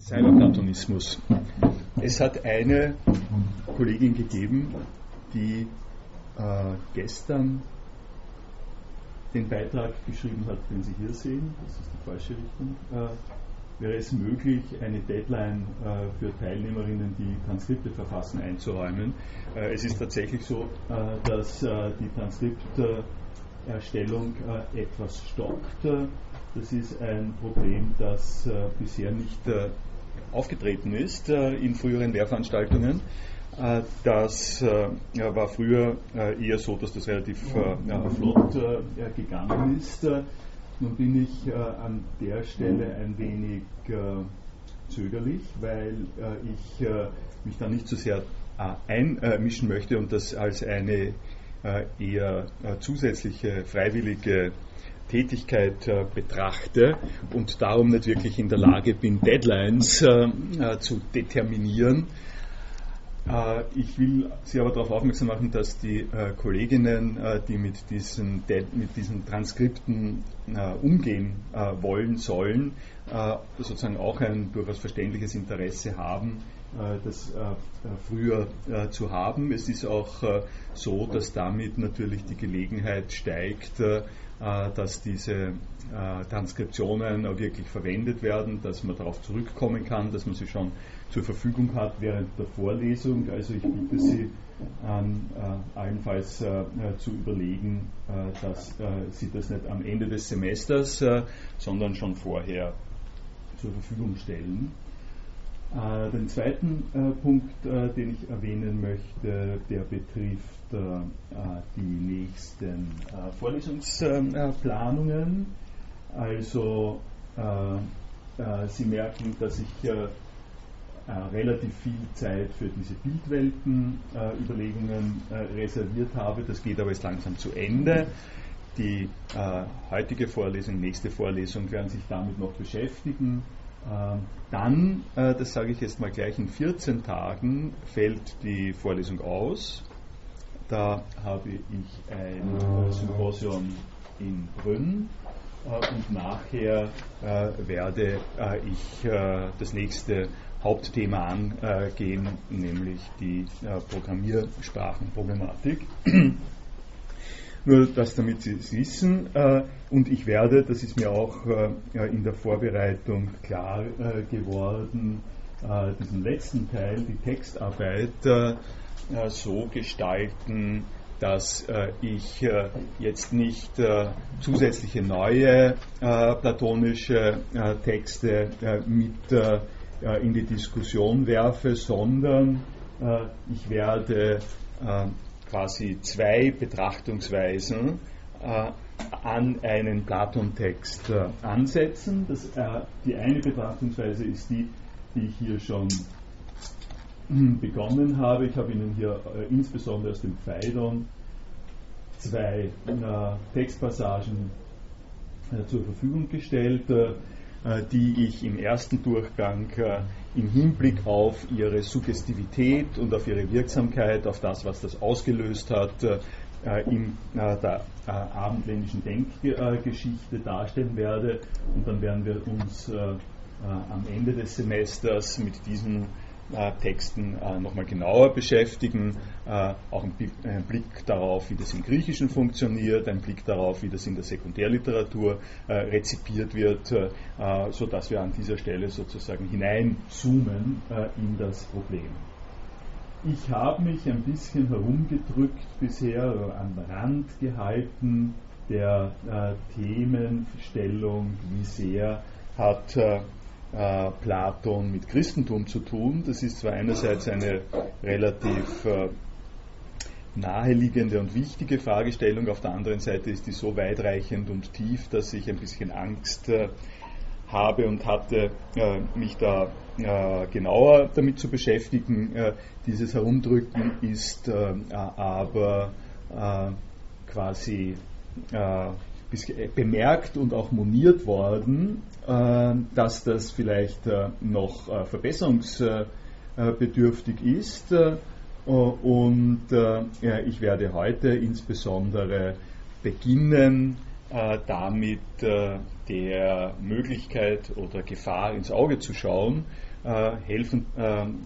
Cyberplatonismus. Es hat eine Kollegin gegeben, die äh, gestern den Beitrag geschrieben hat, den Sie hier sehen. Das ist die falsche Richtung. Äh, wäre es möglich, eine Deadline äh, für Teilnehmerinnen, die Transkripte verfassen, einzuräumen? Äh, es ist tatsächlich so, äh, dass äh, die Transkripterstellung etwas stockt. Das ist ein Problem, das bisher nicht aufgetreten ist in früheren Lehrveranstaltungen. Das war früher eher so, dass das relativ flott gegangen ist. Nun bin ich an der Stelle ein wenig zögerlich, weil ich mich da nicht so sehr einmischen möchte und das als eine eher zusätzliche freiwillige Tätigkeit äh, betrachte und darum nicht wirklich in der Lage bin, Deadlines äh, äh, zu determinieren. Äh, ich will Sie aber darauf aufmerksam machen, dass die äh, Kolleginnen, äh, die mit diesen, mit diesen Transkripten umgehen wollen, sollen, sozusagen auch ein durchaus verständliches Interesse haben, das früher zu haben. Es ist auch so, dass damit natürlich die Gelegenheit steigt, dass diese äh, Transkriptionen wirklich verwendet werden, dass man darauf zurückkommen kann, dass man sie schon zur Verfügung hat während der Vorlesung. Also ich bitte Sie an äh, allenfalls äh, zu überlegen, äh, dass äh, Sie das nicht am Ende des Semesters, sondern schon vorher zur Verfügung stellen. Äh, den zweiten äh, Punkt, äh, den ich erwähnen möchte, der betrifft die nächsten Vorlesungsplanungen. Also Sie merken, dass ich relativ viel Zeit für diese Bildwelten-Überlegungen reserviert habe. Das geht aber jetzt langsam zu Ende. Die heutige Vorlesung, nächste Vorlesung werden sich damit noch beschäftigen. Ähm, dann, äh, das sage ich jetzt mal gleich, in 14 Tagen fällt die Vorlesung aus. Da habe ich ein äh, Symposium in Brünn äh, und nachher werde ich das nächste Hauptthema angehen, nämlich die Programmiersprachenproblematik. Nur das, damit Sie es wissen. Äh, und ich werde, das ist mir auch äh, in der Vorbereitung klar äh, geworden, diesen letzten Teil, die Textarbeit, so gestalten, dass ich jetzt nicht zusätzliche neue platonische Texte mit in die Diskussion werfe, sondern ich werde quasi zwei Betrachtungsweisen äh, an einen Platon-Text äh, ansetzen. Das, äh, die eine Betrachtungsweise ist die, die ich hier schon begonnen habe. Ich habe Ihnen hier äh, insbesondere aus dem Phaidon zwei äh, Textpassagen äh, zur Verfügung gestellt, die ich im ersten Durchgang im Hinblick auf ihre Suggestivität und auf ihre Wirksamkeit, auf das, was das ausgelöst hat, äh, in äh, der äh, abendländischen Denkgeschichte darstellen werde. Und dann werden wir uns am Ende des Semesters mit diesen äh, Texten äh, nochmal genauer beschäftigen, äh, auch ein Blick, darauf, wie das im Griechischen funktioniert, ein Blick darauf, wie das in der Sekundärliteratur äh, rezipiert wird, äh, sodass wir an dieser Stelle sozusagen hineinzoomen äh, in das Problem. Ich habe mich ein bisschen herumgedrückt bisher, den Rand gehalten der Themenstellung, wie sehr hat äh, Platon mit Christentum zu tun. Das ist zwar einerseits eine relativ äh, naheliegende und wichtige Fragestellung, auf der anderen Seite ist die so weitreichend und tief, dass ich ein bisschen Angst äh, habe und hatte, äh, mich da äh, genauer damit zu beschäftigen. Äh, dieses Herumdrücken ist aber quasi bemerkt und auch moniert worden, äh, dass das vielleicht äh, noch äh, verbesserungsbedürftig ist. Und ich werde heute insbesondere beginnen damit der Möglichkeit oder Gefahr ins Auge zu schauen. helfen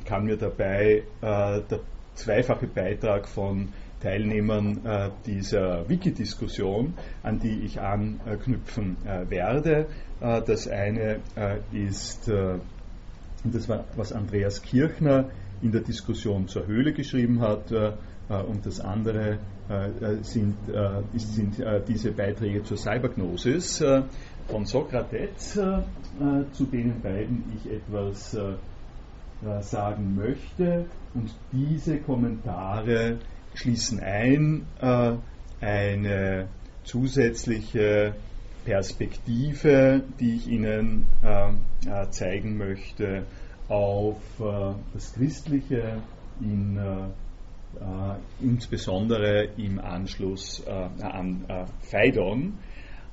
kann mir dabei der zweifache Beitrag von Teilnehmern äh, dieser Wiki-Diskussion, an die ich anknüpfen äh, werde. Äh, das eine ist, das war, was Andreas Kirchner in der Diskussion zur Höhle geschrieben hat, und das andere sind, sind diese Beiträge zur Cybergnosis von Sokrates, zu denen beiden ich etwas sagen möchte. Und diese Kommentare schließen ein äh, eine zusätzliche Perspektive, die ich Ihnen äh, äh zeigen möchte auf äh, das Christliche, in, äh, äh, insbesondere im Anschluss an Phaidon.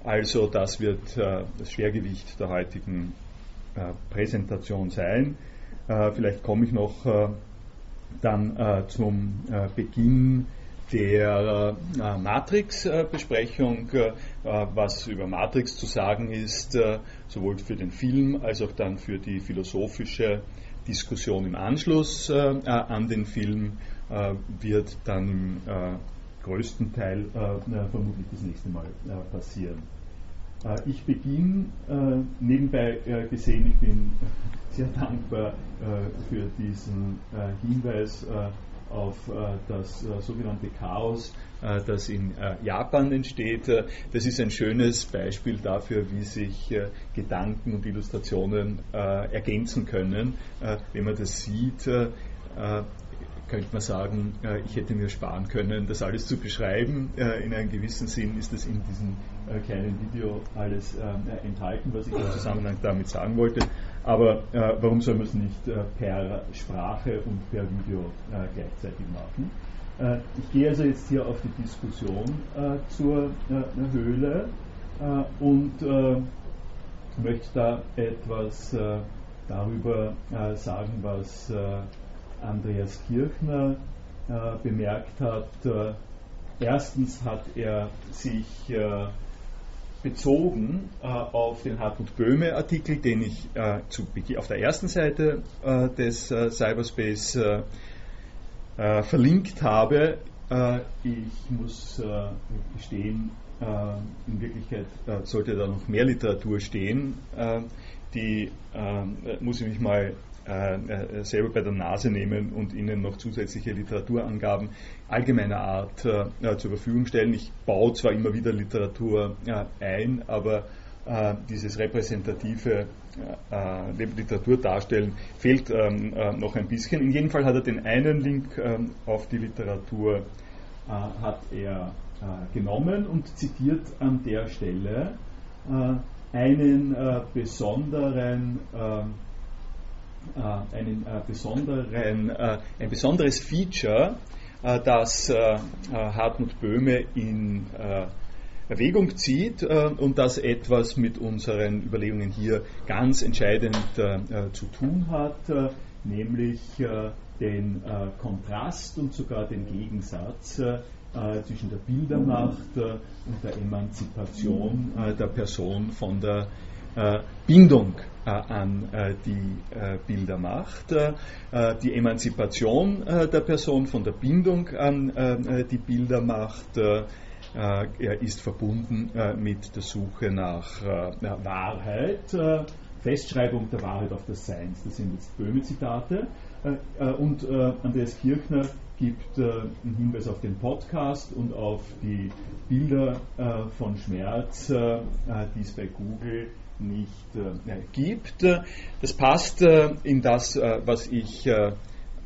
Also das wird das Schwergewicht der heutigen Präsentation sein. vielleicht komme ich noch dann äh, zum äh, Beginn der äh, Matrix-Besprechung, äh, was über Matrix zu sagen ist, äh, sowohl für den Film als auch dann für die philosophische Diskussion im Anschluss äh, an den Film, wird dann im größten Teil vermutlich das nächste Mal passieren. Ich beginne nebenbei gesehen, ich bin sehr dankbar für diesen Hinweis auf das sogenannte Chaos, das in Japan entsteht. Das ist ein schönes Beispiel dafür, wie sich Gedanken und Illustrationen ergänzen können. Wenn man das sieht, könnte man sagen, äh, ich hätte mir sparen können, das alles zu beschreiben. Äh, in einem gewissen Sinn ist das in diesem äh, kleinen Video alles enthalten, was ich im Zusammenhang damit sagen wollte. Aber warum soll man es nicht per Sprache und per Video gleichzeitig machen? Ich gehe also jetzt hier auf die Diskussion zur Höhle und möchte da etwas darüber sagen, was Andreas Kirchner äh, bemerkt hat. Äh, erstens hat er sich äh, bezogen äh, auf den Hartmut Böhme Artikel, den ich äh, zu, auf der ersten Seite äh, des Cyberspace verlinkt habe. ich muss gestehen, in Wirklichkeit sollte da noch mehr Literatur stehen. die muss ich mich mal äh, äh, selber bei der Nase nehmen und Ihnen noch zusätzliche Literaturangaben allgemeiner Art äh, zur Verfügung stellen. Ich baue zwar immer wieder Literatur ein, aber dieses repräsentative Literatur darstellen fehlt ähm, noch ein bisschen. In jedem Fall hat er den einen Link ähm, auf die Literatur hat er genommen und zitiert an der Stelle einen besonderen äh, einen äh, besonderen, äh, ein besonderes Feature, das Hartmut Böhme in Erwägung zieht und das etwas mit unseren Überlegungen hier ganz entscheidend zu tun hat, nämlich den Kontrast und sogar den Gegensatz zwischen der Bildermacht und der Emanzipation der Person von der Bindung äh, an äh, die äh, Bilder macht. die Emanzipation der Person von der Bindung an die Bilder macht er ist verbunden mit der Suche nach Wahrheit, Festschreibung der Wahrheit auf das Seins. Das sind jetzt Böhme-Zitate. und Andreas Kirchner gibt einen Hinweis auf den Podcast und auf die Bilder von Schmerz, die es bei Google nicht äh, gibt. Das passt äh, in das, äh, was ich äh,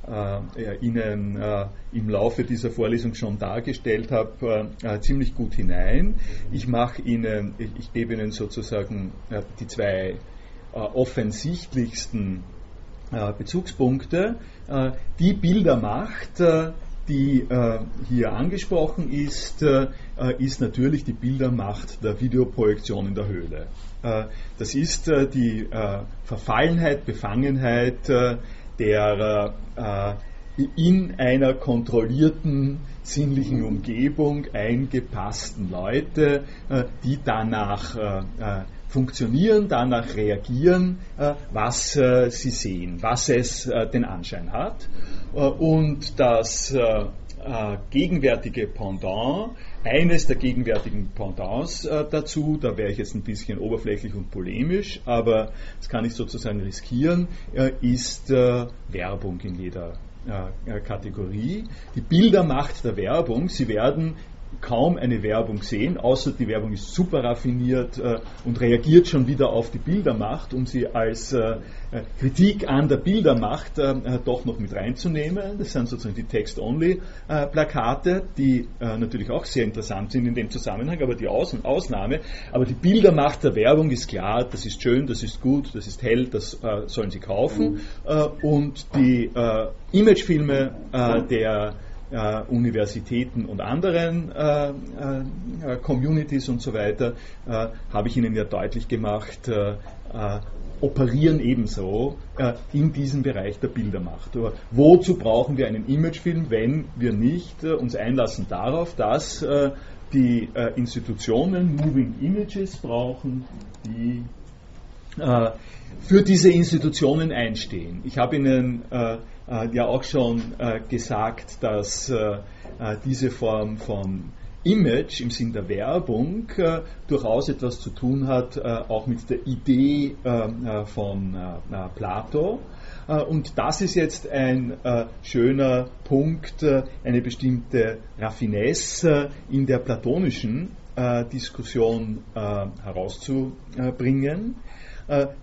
äh, Ihnen äh, im Laufe dieser Vorlesung schon dargestellt habe, ziemlich gut hinein. Ich mache Ihnen, ich, ich gebe Ihnen sozusagen die zwei offensichtlichsten Bezugspunkte. die Bildermacht, die hier angesprochen ist, ist natürlich die Bildermacht der Videoprojektion in der Höhle. Äh, das ist äh, die äh, Verfallenheit, Befangenheit der in einer kontrollierten sinnlichen Umgebung eingepassten Leute, die danach funktionieren, danach reagieren, was sie sehen, was es den Anschein hat. Und das gegenwärtige Pendant eines der gegenwärtigen Pendants äh, dazu, da wäre ich jetzt ein bisschen oberflächlich und polemisch, aber das kann ich sozusagen riskieren, äh, ist äh, Werbung in jeder äh, Kategorie. Die Bildermacht der Werbung, sie werden kaum eine Werbung sehen, außer die Werbung ist super raffiniert äh, und reagiert schon wieder auf die Bildermacht, um sie als äh, äh Kritik an der Bildermacht äh, äh, doch noch mit reinzunehmen. Das sind sozusagen die Text-Only-Plakate, äh, die natürlich auch sehr interessant sind in dem Zusammenhang, aber die Aus Ausnahme. Aber die Bildermacht der Werbung ist klar, das ist schön, das ist gut, das ist hell, das sollen sie kaufen. Mhm. und die Imagefilme der äh, Universitäten und anderen äh, äh, Communities und so weiter, äh, habe ich Ihnen ja deutlich gemacht, äh, äh, operieren ebenso in diesem Bereich der Bildermacht. Aber wozu brauchen wir einen Imagefilm, wenn wir nicht uns einlassen darauf, dass die Institutionen Moving Images brauchen, die für diese Institutionen einstehen. Ich habe Ihnen äh, ja auch schon äh, gesagt, dass äh, diese Form von Image im Sinn der Werbung äh, durchaus etwas zu tun hat, äh, auch mit der Idee äh, von Plato. und das ist jetzt ein schöner Punkt, eine bestimmte Raffinesse in der platonischen Diskussion herauszubringen.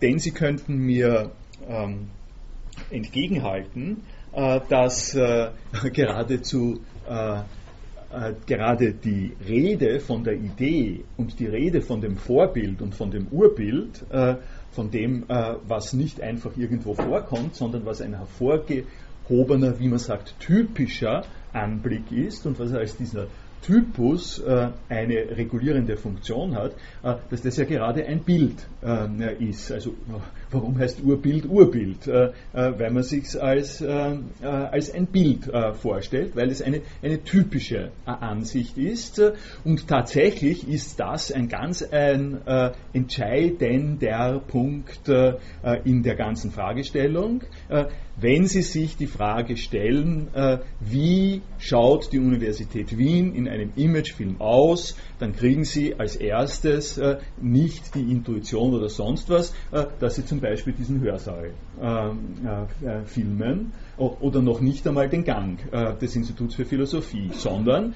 denn sie könnten mir ähm, entgegenhalten, äh, dass äh, geradezu äh, gerade die Rede von der Idee und die Rede von dem Vorbild und von dem Urbild, von dem, was nicht einfach irgendwo vorkommt, sondern was ein hervorgehobener, wie man sagt, typischer Anblick ist und was als dieser Typus eine regulierende Funktion hat, dass das ja gerade ein Bild ist. Also warum heißt Urbild Urbild? Äh, äh, weil man sich als, äh, als ein Bild vorstellt, weil es eine, eine typische Ansicht ist. Und tatsächlich ist das ein ganz ein entscheidender Punkt in der ganzen Fragestellung wenn Sie sich die Frage stellen, äh, wie schaut die Universität Wien in einem Imagefilm aus, dann kriegen Sie als erstes äh, nicht die Intuition oder sonst was, äh, dass Sie zum Beispiel diesen Hörsaal filmen oder noch nicht einmal den Gang des Instituts für Philosophie, sondern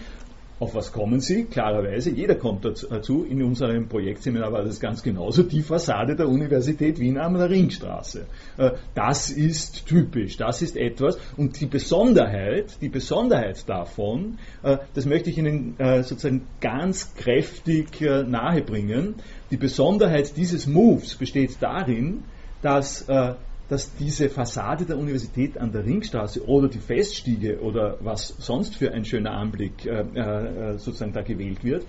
auf was kommen Sie? Klarerweise, jeder kommt dazu. In unserem Projektseminar war das ganz genauso. Die Fassade der Universität Wien am Ringstraße. Äh, das ist typisch, das ist etwas. Und die Besonderheit, die Besonderheit davon, äh, das möchte ich Ihnen äh, sozusagen ganz kräftig nahebringen. Die Besonderheit dieses Moves besteht darin, dass dass diese Fassade der Universität an der Ringstraße oder die Feststiege oder was sonst für ein schöner Anblick äh, äh, sozusagen da gewählt wird,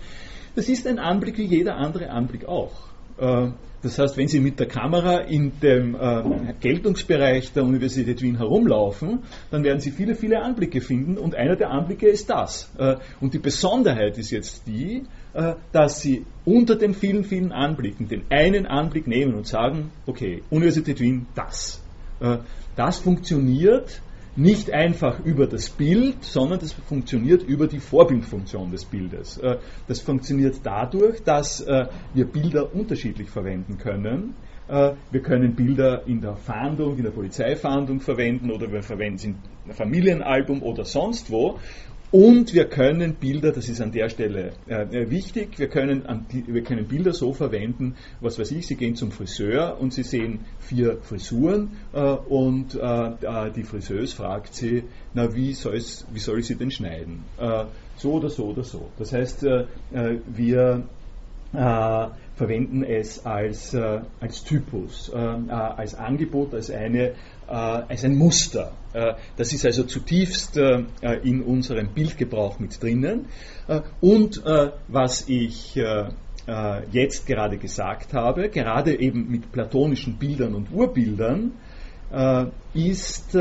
das ist ein Anblick wie jeder andere Anblick auch. Äh, das heißt, wenn Sie mit der Kamera in dem äh, Geltungsbereich der Universität Wien herumlaufen, dann werden Sie viele, viele Anblicke finden und einer der Anblicke ist das. Äh, und die Besonderheit ist jetzt die, dass Sie unter den vielen, vielen Anblicken den einen Anblick nehmen und sagen, okay, Universität Wien, das. Das funktioniert nicht einfach über das Bild, sondern das funktioniert über die Vorbildfunktion des Bildes. Äh, das funktioniert dadurch, dass äh, wir Bilder unterschiedlich verwenden können. Äh, wir können Bilder in der Fahndung, in der Polizeifahndung verwenden oder wir verwenden sie im Familienalbum oder sonst wo. Und wir können Bilder, das ist an der Stelle äh, wichtig, wir können, die, wir können Bilder so verwenden, was weiß ich, Sie gehen zum Friseur und Sie sehen vier Frisuren äh, und äh, die Friseuse fragt Sie, na wie, soll's, wie soll ich sie denn schneiden? Äh, so oder so oder so. Das heißt, äh, äh, wir verwenden es als, als Typus, als Angebot, als eine äh, als ein Muster. Äh, das ist also zutiefst äh, in unserem Bildgebrauch mit drinnen. Und was ich jetzt gerade gesagt habe, gerade eben mit platonischen Bildern und Urbildern, ist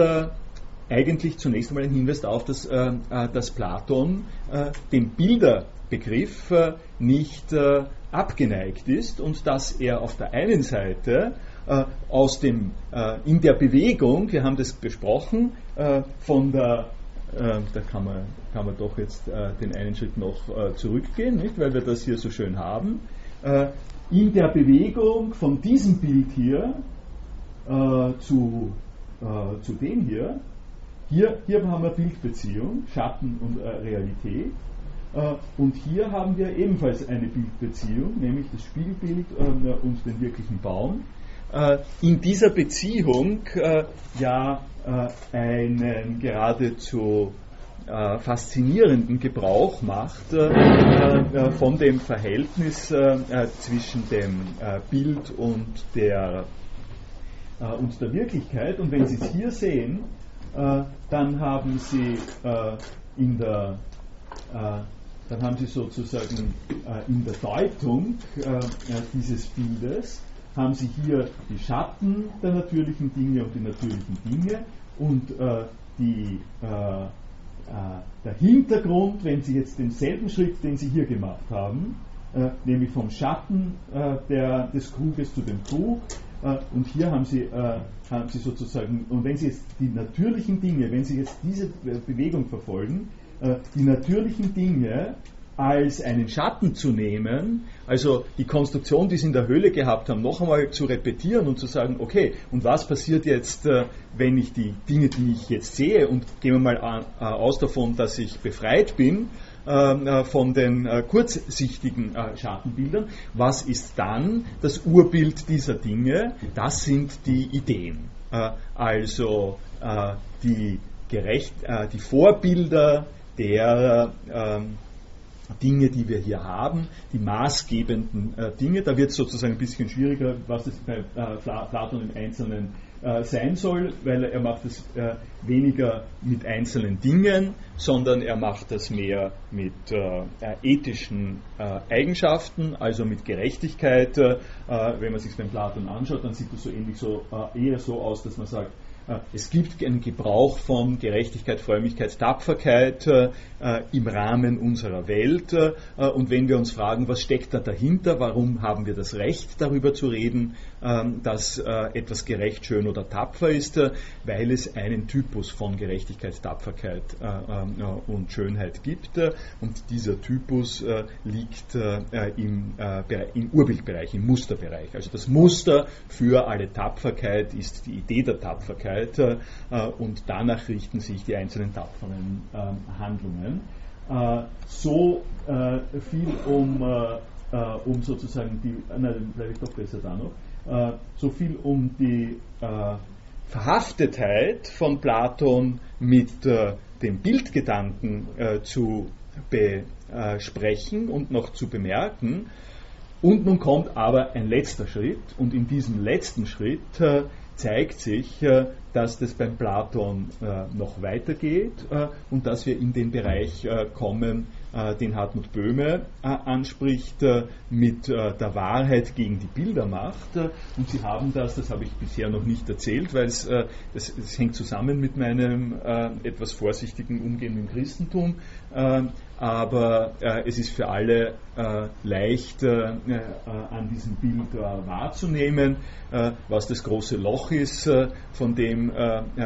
eigentlich zunächst einmal ein Hinweis darauf, dass, dass Platon dem Bilderbegriff nicht abgeneigt ist und dass er auf der einen Seite aus dem, in der Bewegung, wir haben das besprochen, von der äh, da kann man, kann man doch jetzt äh, den einen Schritt noch äh, zurückgehen, nicht? weil wir das hier so schön haben. Äh, in der Bewegung von diesem Bild hier äh, zu, äh, zu dem hier, hier, hier haben wir Bildbeziehung, Schatten und Realität. und hier haben wir ebenfalls eine Bildbeziehung, nämlich das Spiegelbild und den wirklichen Baum. In dieser Beziehung ja äh, einen geradezu äh, faszinierenden Gebrauch macht äh, äh, von dem Verhältnis äh, äh, zwischen dem Bild und der, und der Wirklichkeit. Und wenn Sie es hier sehen, dann haben Sie in der dann haben Sie sozusagen in der Deutung dieses Bildes haben Sie hier die Schatten der natürlichen Dinge und die natürlichen Dinge und äh, die, äh, äh, der Hintergrund, wenn Sie jetzt denselben Schritt, den Sie hier gemacht haben, äh, nämlich vom Schatten äh, der, des Kruges zu dem Krug, äh, und hier haben Sie, haben Sie sozusagen, und wenn Sie jetzt die natürlichen Dinge, wenn Sie jetzt diese Bewegung verfolgen, die natürlichen Dinge als einen Schatten zu nehmen, also die Konstruktion, die sie in der Höhle gehabt haben, noch einmal zu repetieren und zu sagen, okay, und was passiert jetzt, äh, wenn ich die Dinge, die ich jetzt sehe, und gehen wir mal äh, aus davon, dass ich befreit bin ähm, äh, von den kurzsichtigen Schattenbildern, was ist dann das Urbild dieser Dinge? Das sind die Ideen. Also die, gerecht, die Vorbilder der ähm, Dinge, die wir hier haben, die maßgebenden äh, Dinge. Da wird es sozusagen ein bisschen schwieriger, was es bei äh, Platon im Einzelnen äh, sein soll, weil er macht es äh, weniger mit einzelnen Dingen, sondern er macht das mehr mit äh, ethischen äh, Eigenschaften, also mit Gerechtigkeit. wenn man sich beim Platon anschaut, dann sieht das so ähnlich so eher so aus, dass man sagt, es gibt einen Gebrauch von Gerechtigkeit, Frömmigkeit, Tapferkeit äh, im Rahmen unserer Welt. Äh, und wenn wir uns fragen, was steckt da dahinter, warum haben wir das Recht darüber zu reden, ähm, dass etwas gerecht, schön oder tapfer ist, weil es einen Typus von Gerechtigkeit, Tapferkeit und Schönheit gibt. Und dieser Typus liegt im Urbildbereich, im Musterbereich. Also das Muster für alle Tapferkeit ist die Idee der Tapferkeit Zeit äh, und danach richten sich die einzelnen tapferen ähm, Handlungen. Äh, so äh, viel um, um sozusagen die, nein, bleibe ich doch besser da noch, so viel um die Verhaftetheit von Platon mit dem Bildgedanken zu besprechen und noch zu bemerken. Und nun kommt aber ein letzter Schritt, und in diesem letzten Schritt zeigt sich, äh, dass das beim Platon äh, noch weitergeht äh, und dass wir in den Bereich kommen, den Hartmut Böhme anspricht, mit der Wahrheit gegen die Bildermacht. Und Sie haben das, das habe ich bisher noch nicht erzählt, weil es, das hängt zusammen mit meinem etwas vorsichtigen Umgehen mit dem Christentum aber äh, es ist für alle äh, leicht äh, äh an diesem Bild äh, wahrzunehmen, äh, was das große Loch ist, von dem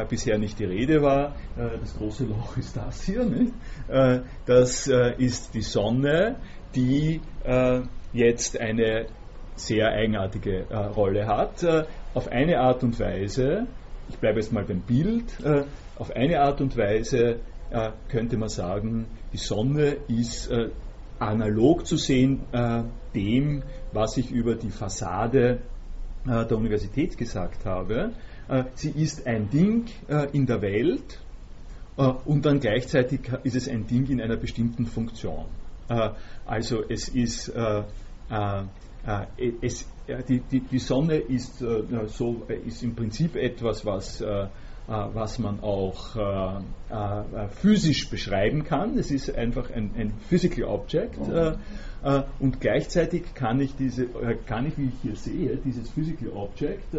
bisher nicht die Rede war. das große Loch ist das hier. Nicht? das ist die Sonne, die jetzt eine sehr eigenartige Rolle hat. auf eine Art und Weise, ich bleibe jetzt mal beim Bild, auf eine Art und Weise äh, könnte man sagen, die Sonne ist äh, analog zu sehen äh, dem, was ich über die Fassade äh, der Universität gesagt habe. Äh, sie ist ein Ding äh, in der Welt und dann gleichzeitig ist es ein Ding in einer bestimmten Funktion. also es ist es, die, die, die, Sonne ist, so, ist im Prinzip etwas, was was man auch äh, äh, physisch beschreiben kann. Es ist einfach ein, ein Physical Object. und gleichzeitig kann ich, diese, kann ich, wie ich hier sehe, dieses Physical Object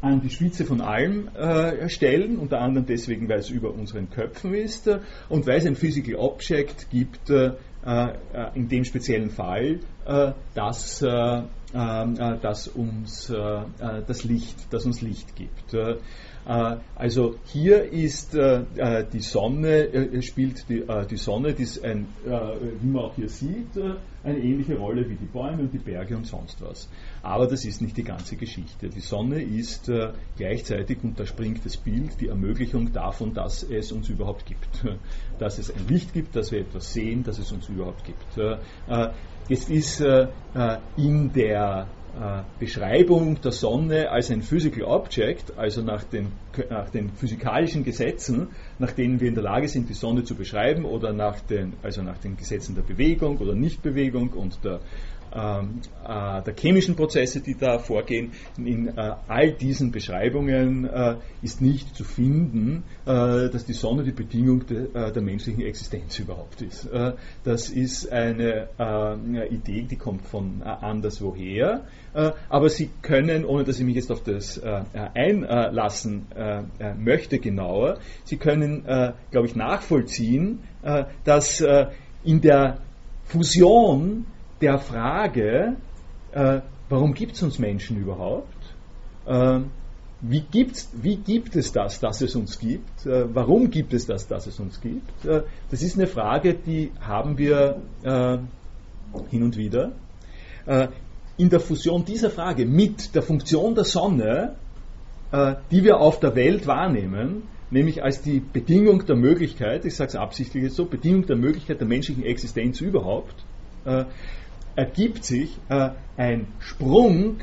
an die Spitze von allem äh, stellen, unter anderem deswegen, weil es über unseren Köpfen ist äh, und weil es ein Physical Object gibt, äh, äh in dem speziellen Fall, äh, das, äh, das uns das Licht, das uns Licht gibt. Äh, also hier ist äh, äh, die Sonne, spielt die, Sonne, die ist ein, wie man auch hier sieht, eine ähnliche Rolle wie die Bäume und die Berge und sonst was. Aber das ist nicht die ganze Geschichte. Die Sonne ist gleichzeitig, und da springt das Bild, die Ermöglichung davon, dass es uns überhaupt gibt. Dass es ein Licht gibt, dass wir etwas sehen, dass es uns überhaupt gibt. Jetzt ist in der Beschreibung der Sonne als ein Physical Object, also nach den, nach den, physikalischen Gesetzen, nach denen wir in der Lage sind, die Sonne zu beschreiben, oder nach den, also nach den Gesetzen der Bewegung oder Nichtbewegung und der äh, der chemischen Prozesse, die da vorgehen. In äh, all diesen Beschreibungen äh, ist nicht zu finden, äh, dass die Sonne die Bedingung de, äh, der menschlichen Existenz überhaupt ist. Äh, das ist eine Idee, die kommt von anderswoher. aber Sie können, ohne dass ich mich jetzt auf das einlassen möchte genauer, Sie können, glaube ich, nachvollziehen, dass in der Fusion der Frage, äh, warum gibt es uns Menschen überhaupt? Äh, wie, gibt's, wie gibt es das, dass es uns gibt? Äh, warum gibt es das, dass es uns gibt? Äh, das ist eine Frage, die haben wir äh, hin und wieder. Äh, in der Fusion dieser Frage mit der Funktion der Sonne, die wir auf der Welt wahrnehmen, nämlich als die Bedingung der Möglichkeit, ich sage es absichtlich so, Bedingung der Möglichkeit der menschlichen Existenz überhaupt, ergibt sich äh, ein Sprung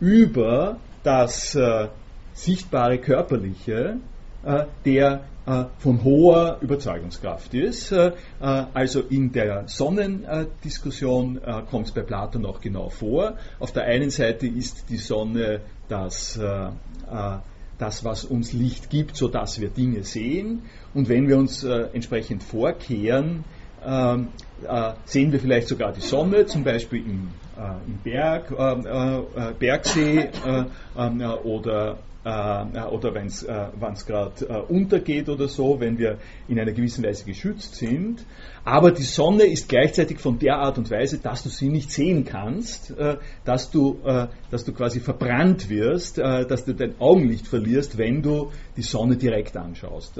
über das äh, sichtbare Körperliche, äh, der äh, von hoher Überzeugungskraft ist. Äh, äh, also in der Sonnendiskussion kommt es bei Platon auch genau vor. Auf der einen Seite ist die Sonne das das, was uns Licht gibt, sodass wir Dinge sehen. Und wenn wir uns entsprechend vorkehren, ähm, äh, sehen wir vielleicht sogar die Sonne, zum Beispiel im, äh, im Berg, äh, äh Bergsee äh, ähm, oder oder wenn es gerade untergeht oder so, wenn wir in einer gewissen Weise geschützt sind. Aber die Sonne ist gleichzeitig von der Art und Weise, dass du sie nicht sehen kannst, dass, du, dass du quasi verbrannt wirst, dass du dein Augenlicht verlierst, wenn du die Sonne direkt anschaust.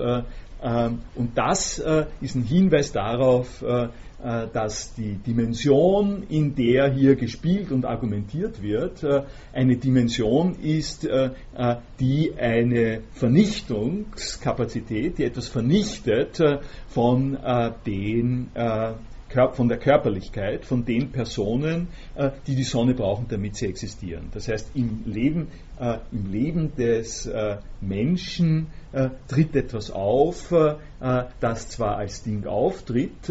Ähm, und das ist ein Hinweis darauf, äh, dass die Dimension, in der hier gespielt und argumentiert wird, äh, eine Dimension ist, äh, die eine Vernichtungskapazität, die etwas vernichtet von den von der Körperlichkeit von den Personen, die die Sonne brauchen, damit sie existieren. Das heißt, im Leben, im Leben des Menschen tritt etwas auf, das zwar als Ding auftritt,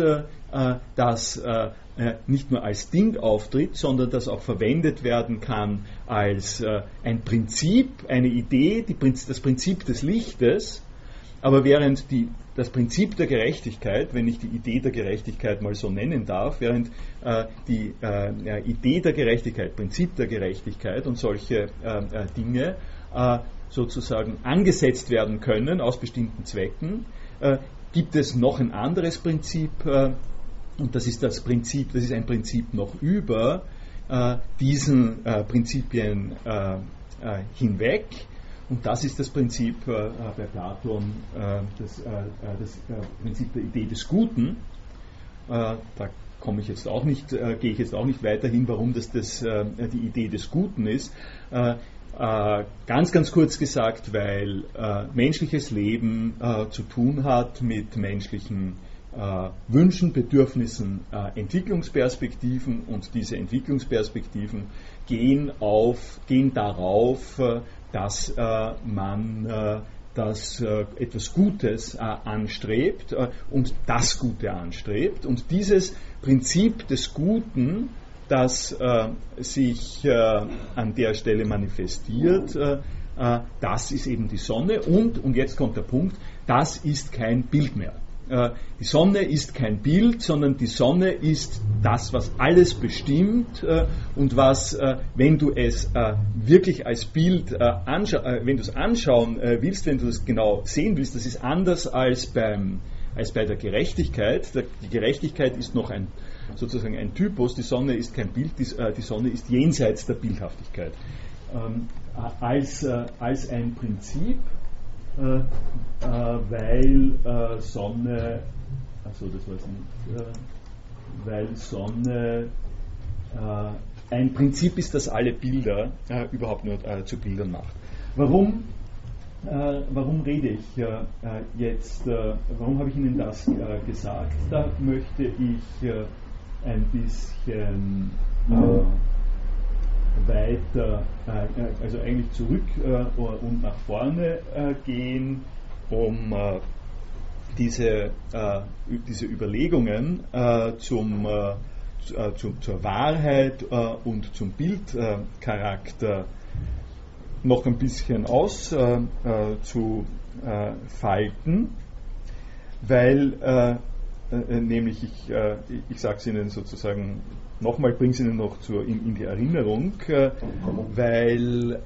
äh, das äh, äh, nicht nur als Ding auftritt, sondern das auch verwendet werden kann als ein Prinzip, eine Idee, das Prinzip des Lichtes, aber während die, das Prinzip der Gerechtigkeit, wenn ich die Idee der Gerechtigkeit mal so nennen darf, während äh, die äh, Idee der Gerechtigkeit, Prinzip der Gerechtigkeit und solche äh, Dinge sozusagen angesetzt werden können aus bestimmten Zwecken, gibt es noch ein anderes Prinzip, und das ist das Prinzip, das ist ein Prinzip noch über äh, diesen äh, Prinzipien äh, äh hinweg. Und das ist das Prinzip äh, bei Platon, äh, das, das Prinzip der Idee des Guten. da komme ich jetzt auch nicht, gehe ich jetzt auch nicht weiterhin, warum das, das die Idee des Guten ist. ganz, ganz kurz gesagt, weil menschliches Leben zu tun hat mit menschlichen äh, Wünschen, Bedürfnissen, äh, Entwicklungsperspektiven und diese Entwicklungsperspektiven gehen, auf, gehen darauf, äh, dass äh, man äh, dass äh, etwas Gutes anstrebt und das Gute anstrebt. Und dieses Prinzip des Guten, das sich an der Stelle manifestiert, das ist eben die Sonne und, und jetzt kommt der Punkt, das ist kein Bild mehr. Die Sonne ist kein Bild, sondern die Sonne ist das, was alles bestimmt und was, wenn du es wirklich als Bild wenn du es anschauen willst, wenn du es genau sehen willst, das ist anders als beim als bei der Gerechtigkeit. Die Gerechtigkeit ist noch ein, sozusagen ein Typus, die Sonne ist kein Bild, die, Sonne ist jenseits der Bildhaftigkeit. Ähm, als, äh, als ein Prinzip, äh, äh, weil äh, Sonne, also das weiß ich nicht, äh, weil Sonne äh, ein Prinzip ist, das alle Bilder überhaupt nur zu Bildern macht. Warum äh, warum rede ich äh, jetzt, äh, warum habe ich Ihnen das gesagt? Da möchte ich ein bisschen weiter, also eigentlich zurück und nach vorne gehen, um diese, diese Überlegungen zum, zu, zur Wahrheit und zum Bildcharakter noch ein bisschen auszufalten, äh, äh, weil äh, äh, nämlich ich, äh, ich sage es Ihnen sozusagen nochmal, bringe es Ihnen noch zur, in, in die Erinnerung, äh, weil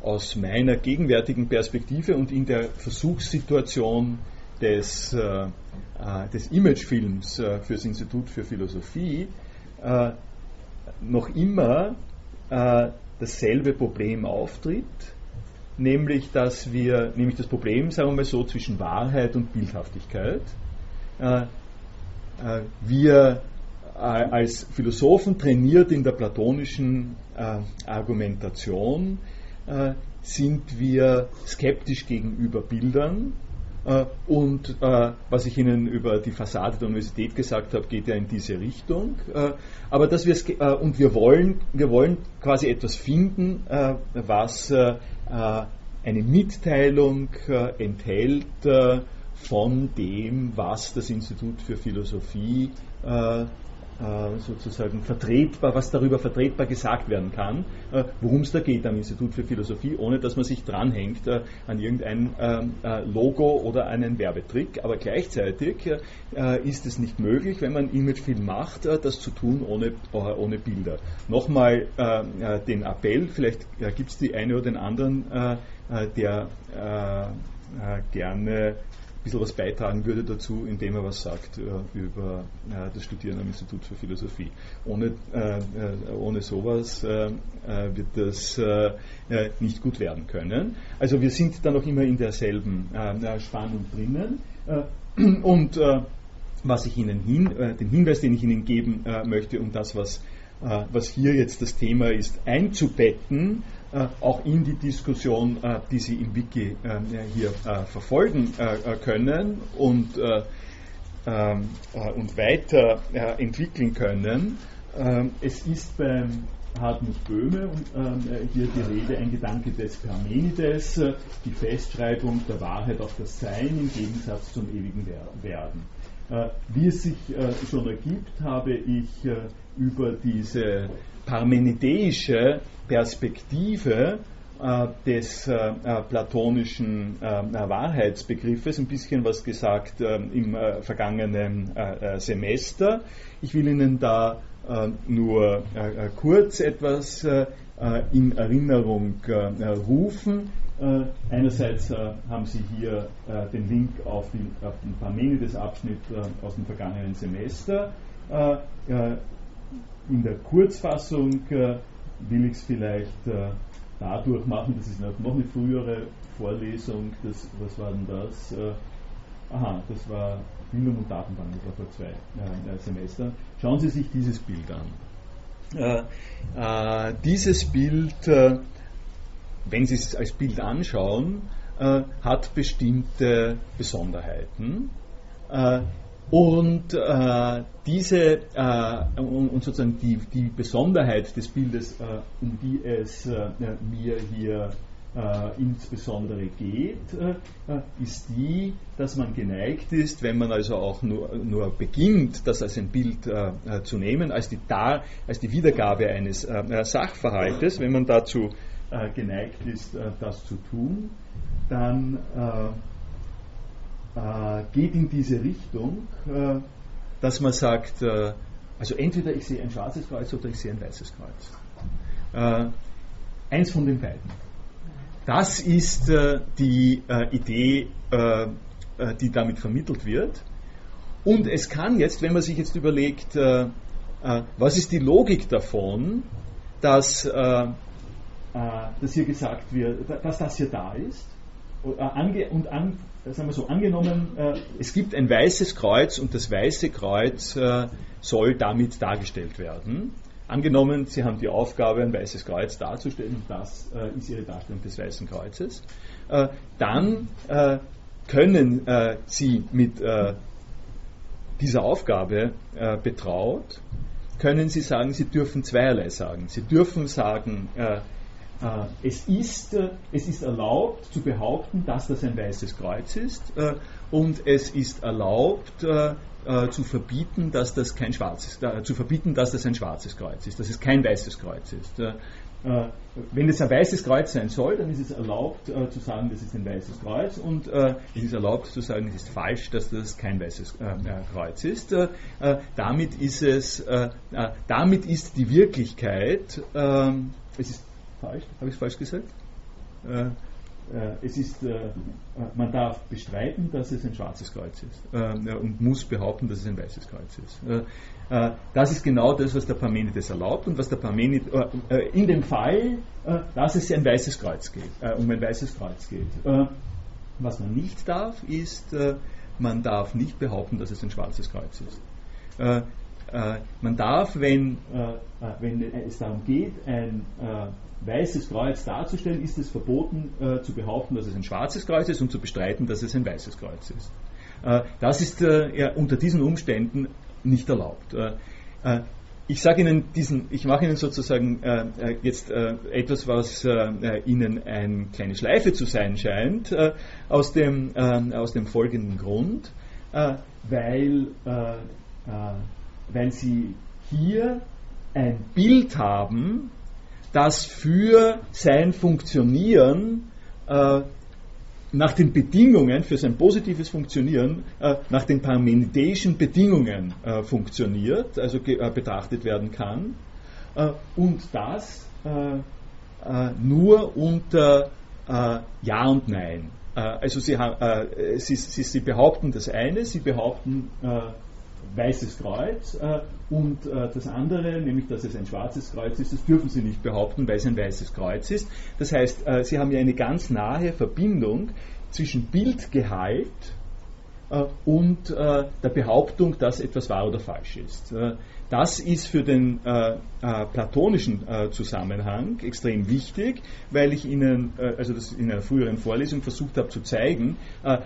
aus meiner gegenwärtigen Perspektive und in der Versuchssituation des, des Imagefilms für das Institut für Philosophie noch immer dasselbe Problem auftritt, nämlich dass wir, nämlich das Problem, sagen wir mal so, zwischen Wahrheit und Bildhaftigkeit. Äh, äh, wir äh, als Philosophen trainiert in der platonischen äh, Argumentation äh, sind wir skeptisch gegenüber Bildern, äh, und äh, was ich Ihnen über die Fassade der Universität gesagt habe, geht ja in diese Richtung. Äh, aber dass wir und wir wollen, wir wollen quasi etwas finden, was eine Mitteilung enthält von dem, was das Institut für Philosophie äh, sozusagen vertretbar, was darüber vertretbar gesagt werden kann, äh, worum es da geht am Institut für Philosophie, ohne dass man sich dranhängt äh, an irgendein Logo oder einen Werbetrick. Aber gleichzeitig ist es nicht möglich, wenn man Imagefilm macht, das zu tun ohne, ohne Bilder. Nochmal den Appell, vielleicht gibt es die eine oder den anderen, der gerne bisschen was beitragen würde dazu, indem er was sagt äh, über äh, das Studieren am Institut für Philosophie. Ohne, äh, äh ohne sowas äh, äh, wird das nicht gut werden können. Also wir sind da noch immer in derselben Spannung drinnen. und was ich Ihnen hin, den Hinweis, den ich Ihnen geben möchte, um das, was, was hier jetzt das Thema ist, einzubetten, äh, auch in die Diskussion, äh, die Sie im Wiki äh, hier verfolgen können und, ähm, und weiter entwickeln können. Ähm, es ist beim Hartmut Böhme und hier die Rede ein Gedanke des Parmenides, die Festschreibung der Wahrheit auf das Sein im Gegensatz zum ewigen Werden. Wie es sich schon ergibt, habe ich über diese parmenideische Perspektive äh, des äh, äh platonischen äh, Wahrheitsbegriffes ein bisschen was gesagt äh, im äh, vergangenen Semester. Ich will Ihnen da nur kurz etwas in Erinnerung rufen. einerseits haben Sie hier den Link auf, die, auf den Parmenides-Abschnitt aus dem vergangenen Semester in der Kurzfassung äh, will ich es vielleicht äh, dadurch machen, das ist noch eine frühere Vorlesung, das, was war denn das? Äh, aha, das war Bildung und Datenbank, das war vor zwei äh, Semestern. Schauen Sie sich dieses Bild an. Äh, äh, dieses Bild, wenn Sie es als Bild anschauen, hat bestimmte Besonderheiten. Und äh, diese äh, und, und, sozusagen die, die Besonderheit des Bildes, äh, um die es äh, mir hier äh, insbesondere geht, äh, ist die, dass man geneigt ist, wenn man also auch nur, nur beginnt, das als ein Bild zu nehmen, als die, Dar als die Wiedergabe eines Sachverhaltes, wenn man dazu geneigt ist, das zu tun, dann äh, geht in diese Richtung, äh, dass man sagt, äh, also entweder ich sehe ein schwarzes Kreuz oder ich sehe ein weißes Kreuz. eins von den beiden. Das ist die Idee, die damit vermittelt wird. Und es kann jetzt, wenn man sich jetzt überlegt, was ist die Logik davon, dass, dass hier gesagt wird, dass das hier da ist, und an, sagen wir so, angenommen, äh, es gibt ein weißes Kreuz und das weiße Kreuz äh, soll damit dargestellt werden. Angenommen, Sie haben die Aufgabe, ein weißes Kreuz darzustellen, und das äh, ist Ihre Darstellung des weißen Kreuzes, äh, dann äh, können äh, Sie mit dieser Aufgabe betraut, können Sie sagen, Sie dürfen zweierlei sagen. Sie dürfen sagen, äh, es, ist, äh, es ist erlaubt zu behaupten, dass das ein weißes Kreuz ist äh, und es ist erlaubt zu verbieten, dass das kein schwarzes, zu verbieten, dass das ein schwarzes Kreuz ist, dass es kein weißes Kreuz ist. wenn es ein weißes Kreuz sein soll, dann ist es erlaubt zu sagen, das ist ein weißes Kreuz und es ist erlaubt zu sagen, es ist falsch, dass das kein weißes Kreuz ist. damit ist es, damit ist die Wirklichkeit, ähm, es ist falsch? Habe ich es falsch gesagt? Äh, äh, es ist, äh, man darf bestreiten, dass es ein schwarzes Kreuz ist äh, und muss behaupten, dass es ein weißes Kreuz ist. Äh, äh, das ist genau das, was der Parmenides erlaubt und was der Parmenides in dem Fall, dass es ein weißes Kreuz geht, um ein weißes Kreuz geht. was man nicht darf, ist, man darf nicht behaupten, dass es ein schwarzes Kreuz ist. man darf, wenn, wenn es darum geht, ein weißes Kreuz darzustellen, ist es verboten äh, zu behaupten, dass es ein schwarzes Kreuz ist und zu bestreiten, dass es ein weißes Kreuz ist. Äh, das ist äh, unter diesen Umständen nicht erlaubt. Äh, äh, ich sage Ihnen diesen, ich mache Ihnen sozusagen äh, jetzt etwas, was Ihnen eine kleine Schleife zu sein scheint, aus, dem, aus dem folgenden Grund, weil, weil Sie hier ein Bild haben, das für sein Funktionieren äh, nach den Bedingungen, für sein positives Funktionieren, äh, nach den parmenideischen Bedingungen äh, funktioniert, also äh, betrachtet werden kann. Äh, und das äh, nur unter Ja und Nein. also Sie, Sie, Sie, Sie, behaupten das eine, Sie behaupten weißes Kreuz äh, und äh, das andere, nämlich dass es ein schwarzes Kreuz ist, das dürfen Sie nicht behaupten, weil es ein weißes Kreuz ist. Das heißt, äh, Sie haben ja eine ganz nahe Verbindung zwischen Bildgehalt äh, und äh, der Behauptung, dass etwas wahr oder falsch ist. Äh, das ist für den äh, äh, platonischen äh, Zusammenhang extrem wichtig, weil ich Ihnen, also das in einer früheren Vorlesung versucht habe zu zeigen,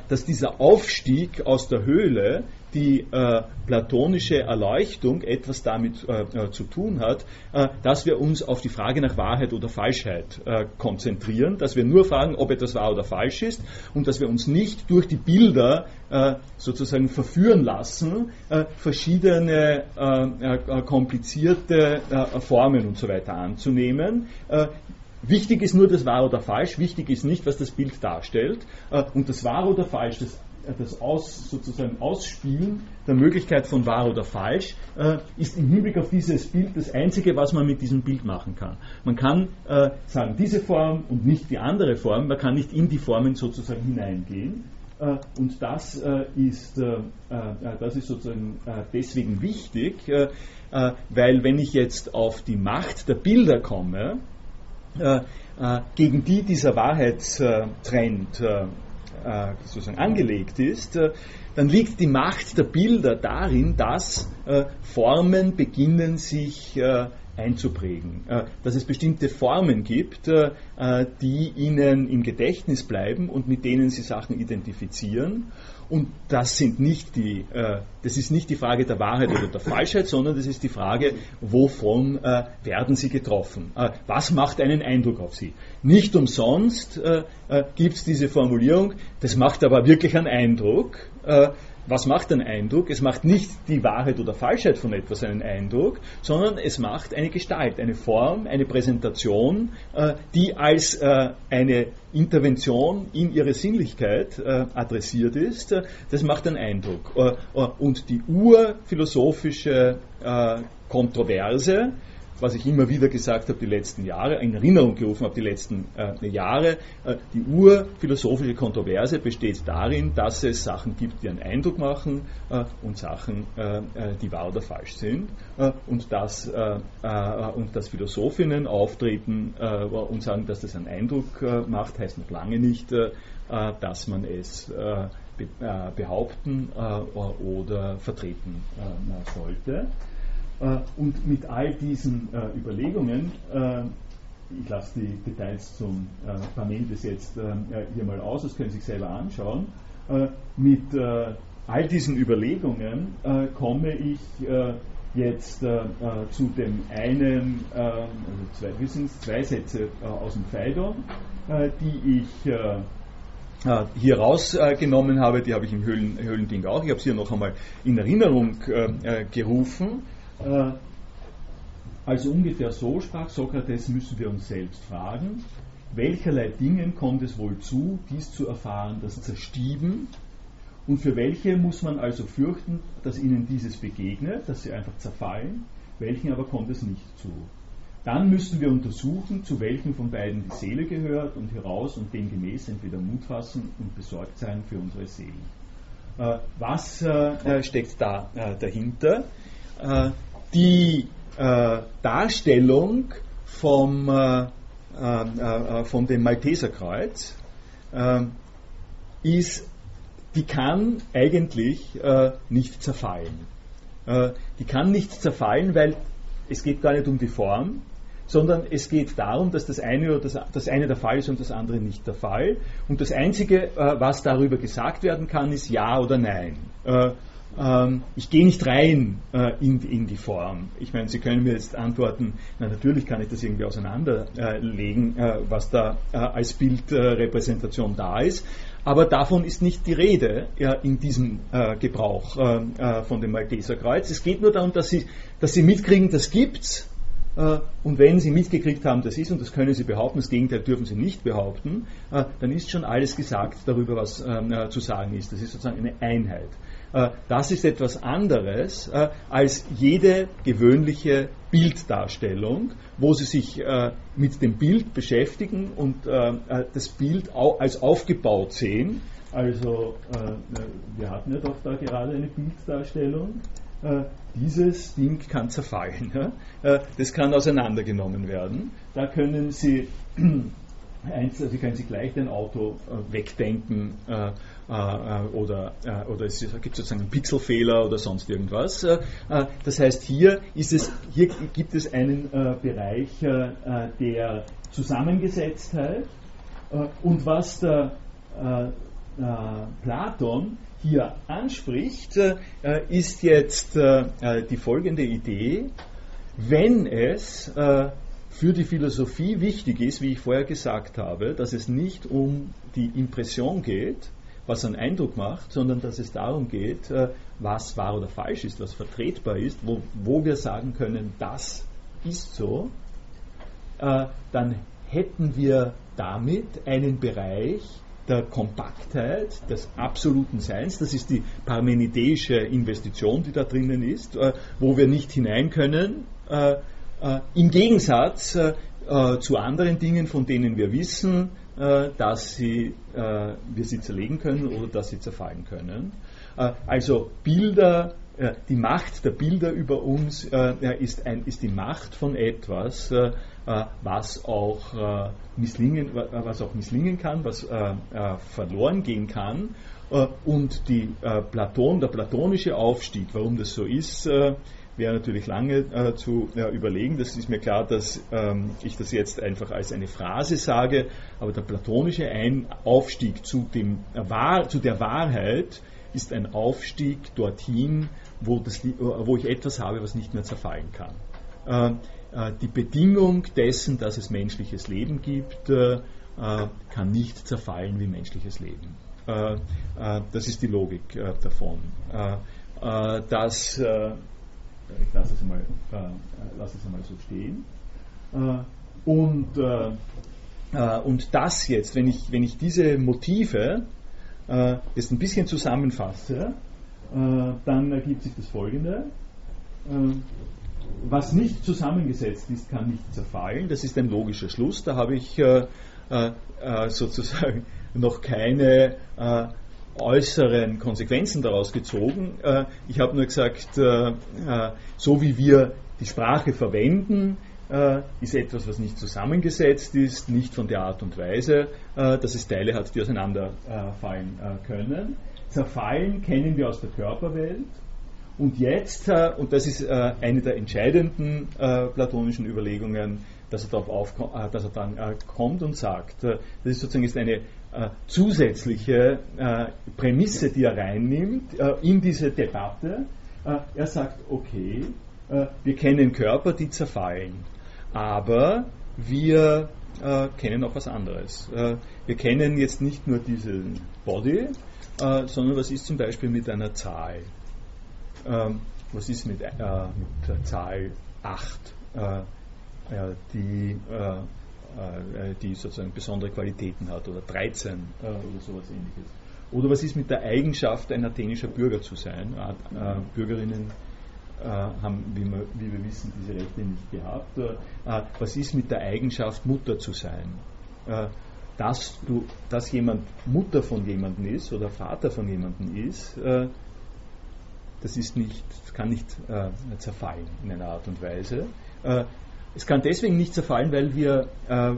dass dieser Aufstieg aus der Höhle die äh, platonische Erleuchtung etwas damit äh, äh, zu tun hat, äh, dass wir uns auf die Frage nach Wahrheit oder Falschheit äh, konzentrieren, dass wir nur fragen, ob etwas wahr oder falsch ist und dass wir uns nicht durch die Bilder äh, sozusagen verführen lassen, verschiedene komplizierte Formen und so weiter anzunehmen. Wichtig ist nur das wahr oder falsch, wichtig ist nicht, was das Bild darstellt. Und das wahr oder falsch, das das Aus, sozusagen Ausspielen der Möglichkeit von wahr oder falsch äh, ist im Hinblick auf dieses Bild das Einzige, was man mit diesem Bild machen kann. Man kann äh, sagen, diese Form und nicht die andere Form, man kann nicht in die Formen sozusagen hineingehen. Äh, und das, äh, ist, äh, das ist sozusagen deswegen wichtig, weil wenn ich jetzt auf die Macht der Bilder komme, gegen die dieser Wahrheitstrend sozusagen angelegt ist, dann liegt die Macht der Bilder darin, dass Formen beginnen sich einzuprägen. dass es bestimmte Formen gibt, die ihnen im Gedächtnis bleiben und mit denen sie Sachen identifizieren und das sind nicht die, äh, das ist nicht die Frage der Wahrheit oder der Falschheit, sondern das ist die Frage, wovon äh, werden sie getroffen? Äh, was macht einen Eindruck auf sie? Nicht umsonst äh, äh, gibt es diese Formulierung, das macht aber wirklich einen Eindruck. Was macht ein Eindruck? Es macht nicht die Wahrheit oder Falschheit von etwas einen Eindruck, sondern es macht eine Gestalt, eine Form, eine Präsentation, äh, die als äh, eine Intervention in ihre Sinnlichkeit äh, adressiert ist. Das macht einen Eindruck. Und die urphilosophische Kontroverse, was ich immer wieder gesagt habe die letzten Jahre, in Erinnerung gerufen habe die letzten äh, Jahre, äh, die urphilosophische Kontroverse besteht darin, dass es Sachen gibt, die einen Eindruck machen äh, und Sachen, äh, äh, die wahr oder falsch sind äh, und, dass, und dass Philosophinnen auftreten und sagen, dass das einen Eindruck macht, heißt noch lange nicht, dass man es behaupten oder vertreten sollte. Äh, und mit all diesen äh, Überlegungen, äh, ich lasse die Details zum Parmenides jetzt hier mal aus, das können Sie sich selber anschauen, mit all diesen Überlegungen komme ich jetzt zu dem einen, also zwei, wir sind zwei Sätze aus dem Phaidon, die ich hier rausgenommen habe, die habe ich im Höhlen, Höhlending auch. Ich habe sie hier noch einmal in Erinnerung gerufen. Äh, also ungefähr so sprach Sokrates, müssen wir uns selbst fragen, welcherlei Dingen kommt es wohl zu, dies zu erfahren, das Zerstieben, und für welche muss man also fürchten, dass ihnen dieses begegnet, dass sie einfach zerfallen, welchen aber kommt es nicht zu. Dann müssen wir untersuchen, zu welchen von beiden die Seele gehört und heraus und demgemäß entweder Mut fassen und besorgt sein für unsere Seelen. Äh, was äh, steckt da dahinter? Die äh, Darstellung vom, äh, äh, äh von dem Malteserkreuz äh, ist, die kann eigentlich äh, nicht zerfallen. die kann nicht zerfallen, weil es geht gar nicht um die Form, sondern es geht darum, dass das eine, oder das, das eine der Fall ist und das andere nicht der Fall. Und das Einzige, was darüber gesagt werden kann, ist Ja oder Nein ähm, ich gehe nicht rein äh, in, in, die Form. Ich meine, Sie können mir jetzt antworten, na natürlich kann ich das irgendwie auseinanderlegen, äh, was da äh, als Bildrepräsentation da ist. Aber davon ist nicht die Rede in diesem äh, Gebrauch äh, äh, von dem Malteserkreuz. Es geht nur darum, dass Sie, dass Sie mitkriegen, das gibt's. Und wenn Sie mitgekriegt haben, das ist, und das können Sie behaupten, das Gegenteil dürfen Sie nicht behaupten, dann ist schon alles gesagt darüber, was zu sagen ist. Das ist sozusagen eine Einheit. Äh, das ist etwas anderes äh, als jede gewöhnliche Bilddarstellung, wo Sie sich äh, mit dem Bild beschäftigen und das Bild als aufgebaut sehen. Also wir hatten ja doch da gerade eine Bilddarstellung. Dieses Ding kann zerfallen. Das kann auseinandergenommen werden. Da können Sie Eins, also können Sie gleich ein Auto wegdenken oder, äh, oder es gibt sozusagen einen Pixelfehler oder sonst irgendwas. Äh, äh, das heißt, hier, ist es, hier gibt es einen Bereich der Zusammengesetztheit und was der Platon hier anspricht, ist jetzt die folgende Idee, wenn es für die Philosophie wichtig ist, wie ich vorher gesagt habe, dass es nicht um die Impression geht, was einen Eindruck macht, sondern dass es darum geht, äh, was wahr oder falsch ist, was vertretbar ist, wo, wo wir sagen können, das ist so, äh, dann hätten wir damit einen Bereich der Kompaktheit, des absoluten Seins, das ist die parmenidäische Investition, die da drinnen ist, äh, wo wir nicht hinein können, Im Gegensatz zu anderen Dingen, von denen wir wissen, dass sie, wir sie zerlegen können oder dass sie zerfallen können. also Bilder, die Macht der Bilder über uns ist, ein, ist die Macht von etwas, was auch misslingen, was auch misslingen kann, was verloren gehen kann. und die Platon, der platonische Aufstieg, warum das so ist, wäre natürlich lange äh, zu äh, überlegen. Das ist mir klar, dass ähm, ich das jetzt einfach als eine Phrase sage, aber der platonische ein Aufstieg zu, dem, äh, zu der Wahrheit ist ein Aufstieg dorthin, wo, das, äh, wo ich etwas habe, was nicht mehr zerfallen kann. Ähm, äh, die Bedingung dessen, dass es menschliches Leben gibt, äh, kann nicht zerfallen wie menschliches Leben. das ist die Logik davon. das, ich lasse es mal, lasse es mal so stehen. und, und das jetzt, wenn ich, wenn ich diese Motive jetzt ein bisschen zusammenfasse, dann ergibt sich das folgende was nicht zusammengesetzt ist, kann nicht zerfallen. Das ist ein logischer Schluss. Da habe ich äh, äh, äh sozusagen noch keine äh, äußeren Konsequenzen daraus gezogen. Äh, ich habe nur gesagt, äh, so wie wir die Sprache verwenden, ist etwas, was nicht zusammengesetzt ist, nicht von der Art und Weise, dass es Teile hat, die auseinanderfallen können. Zerfallen kennen wir aus der Körperwelt. Und jetzt, äh, und das ist äh, eine der entscheidenden äh, platonischen Überlegungen, dass er, darauf dass er dann kommt und sagt, das ist sozusagen eine zusätzliche Prämisse, die er reinnimmt in diese Debatte. er sagt, okay, wir kennen Körper, die zerfallen, aber wir kennen auch was anderes. wir kennen jetzt nicht nur diesen Body, sondern was ist zum Beispiel mit einer Zahl? Ähm, was ist mit, äh, mit der Zahl 8, äh, die, äh, äh, die sozusagen besondere Qualitäten hat, oder 13 äh, oder sowas ähnliches? Oder was ist mit der Eigenschaft, ein athenischer Bürger zu sein? Äh, Bürgerinnen haben, wie wir, wie wir, wissen, diese Rechte nicht gehabt. was ist mit der Eigenschaft, Mutter zu sein? dass, du, dass jemand Mutter von jemandem ist oder Vater von jemandem ist, das ist nicht, das kann nicht äh, zerfallen in einer Art und Weise. Äh, es kann deswegen nicht zerfallen, weil wir, äh,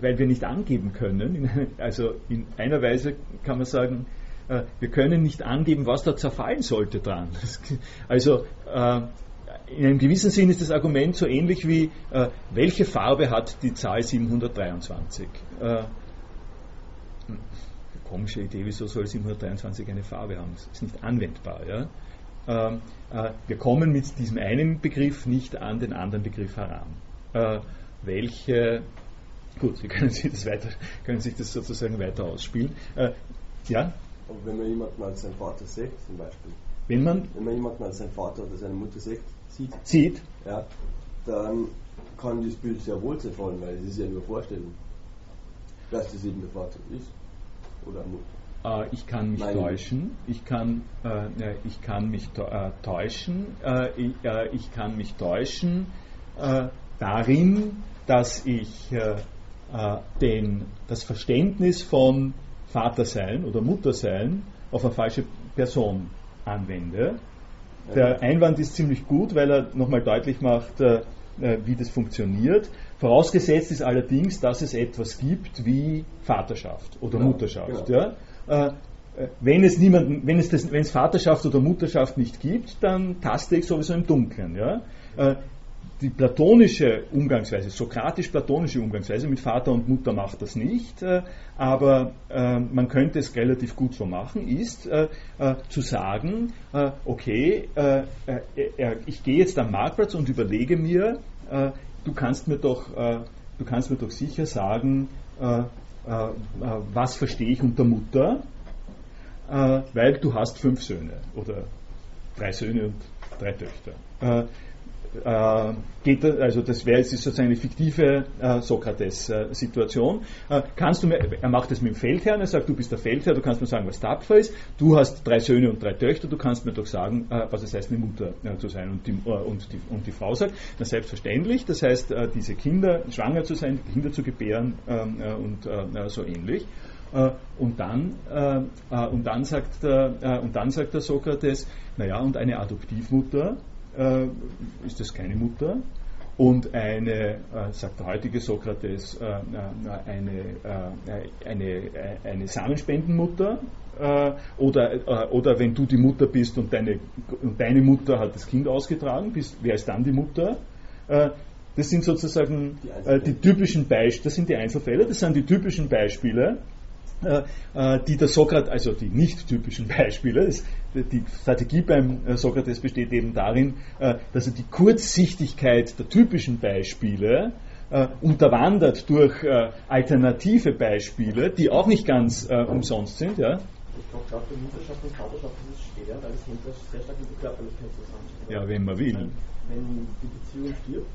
weil wir nicht angeben können. also in einer Weise kann man sagen, äh, wir können nicht angeben, was da zerfallen sollte dran. also äh, in einem gewissen Sinn ist das Argument so ähnlich wie, äh, welche Farbe hat die Zahl 723? Hm, komische Idee, wieso soll 723 eine Farbe haben? Das ist nicht anwendbar. Ja? Ähm, äh, wir kommen mit diesem einen Begriff nicht an den anderen Begriff heran. Äh, welche, gut, Sie können sich das, weiter, können sich das sozusagen weiter ausspielen. Äh, ja? Und wenn man jemanden als seinen Vater sieht, zum Beispiel. Wenn man? Wenn man jemanden als seinen Vater oder seine Mutter sieht, sieht, sieht ja, dann kann das Bild sehr wohl zerfallen, weil es ist ja nur Vorstellung, dass das eben der Vater ist oder Mutter. Äh, ich kann mich Nein. täuschen, ich kann, äh, ich kann mich äh, täuschen, äh, ich, äh, ich, kann mich täuschen äh, darin, dass ich den, das Verständnis von Vatersein oder Muttersein auf eine falsche Person anwende. Der Einwand ist ziemlich gut, weil er nochmal deutlich macht, wie das funktioniert. Vorausgesetzt ist allerdings, dass es etwas gibt wie Vaterschaft oder genau, Mutterschaft. Genau. Ja? Äh, wenn es niemanden, wenn es, das, wenn es Vaterschaft oder Mutterschaft nicht gibt, dann taste ich sowieso im Dunkeln. Ja? Äh, die platonische Umgangsweise, sokratisch-platonische Umgangsweise mit Vater und Mutter macht das nicht, äh, aber man könnte es relativ gut so machen, ist zu sagen, okay, ich gehe jetzt am Marktplatz und überlege mir, du kannst mir doch, du kannst mir doch sicher sagen, äh, äh, was verstehe ich unter Mutter, äh, weil du hast fünf Söhne oder drei Söhne und drei Töchter. Äh, geht, also das wäre jetzt sozusagen eine fiktive äh, Sokrates-Situation. Äh, kannst du mir, er macht das mit dem Feldherrn, er sagt, du bist der Feldherr, du kannst mir sagen, was tapfer ist, du hast drei Söhne und drei Töchter, du kannst mir doch sagen, äh, was es heißt, eine Mutter äh, zu sein. Und die, äh, und, die, und die Frau sagt, na selbstverständlich, das heißt, diese Kinder, schwanger zu sein, Kinder zu gebären ähm, und so ähnlich. Und dann, und, dann sagt, und dann sagt der Sokrates, naja, und eine Adoptivmutter, äh, ist das keine Mutter. Und eine, äh, sagt der heutige Sokrates, äh, eine, äh, eine, äh, eine Samenspendenmutter. Äh, oder, oder wenn du die Mutter bist und deine, und deine Mutter hat das Kind ausgetragen, bist, wer ist dann die Mutter? das sind sozusagen die, die typischen Beispiele, das sind die Einzelfälle, das sind die typischen Beispiele, die der Sokrates, also die nicht typischen Beispiele, die Strategie beim äh, Sokrates besteht eben darin, dass er die Kurzsichtigkeit der typischen Beispiele äh, unterwandert durch äh, alternative Beispiele, die auch nicht ganz äh, umsonst sind. Ja? Ich glaube, gerade für Mutterschaft und Vaterschaft ist es schwer, weil es hängt sehr stark mit der Körperlichkeit zusammen. Ja, wenn man will. Wenn die Beziehung stirbt,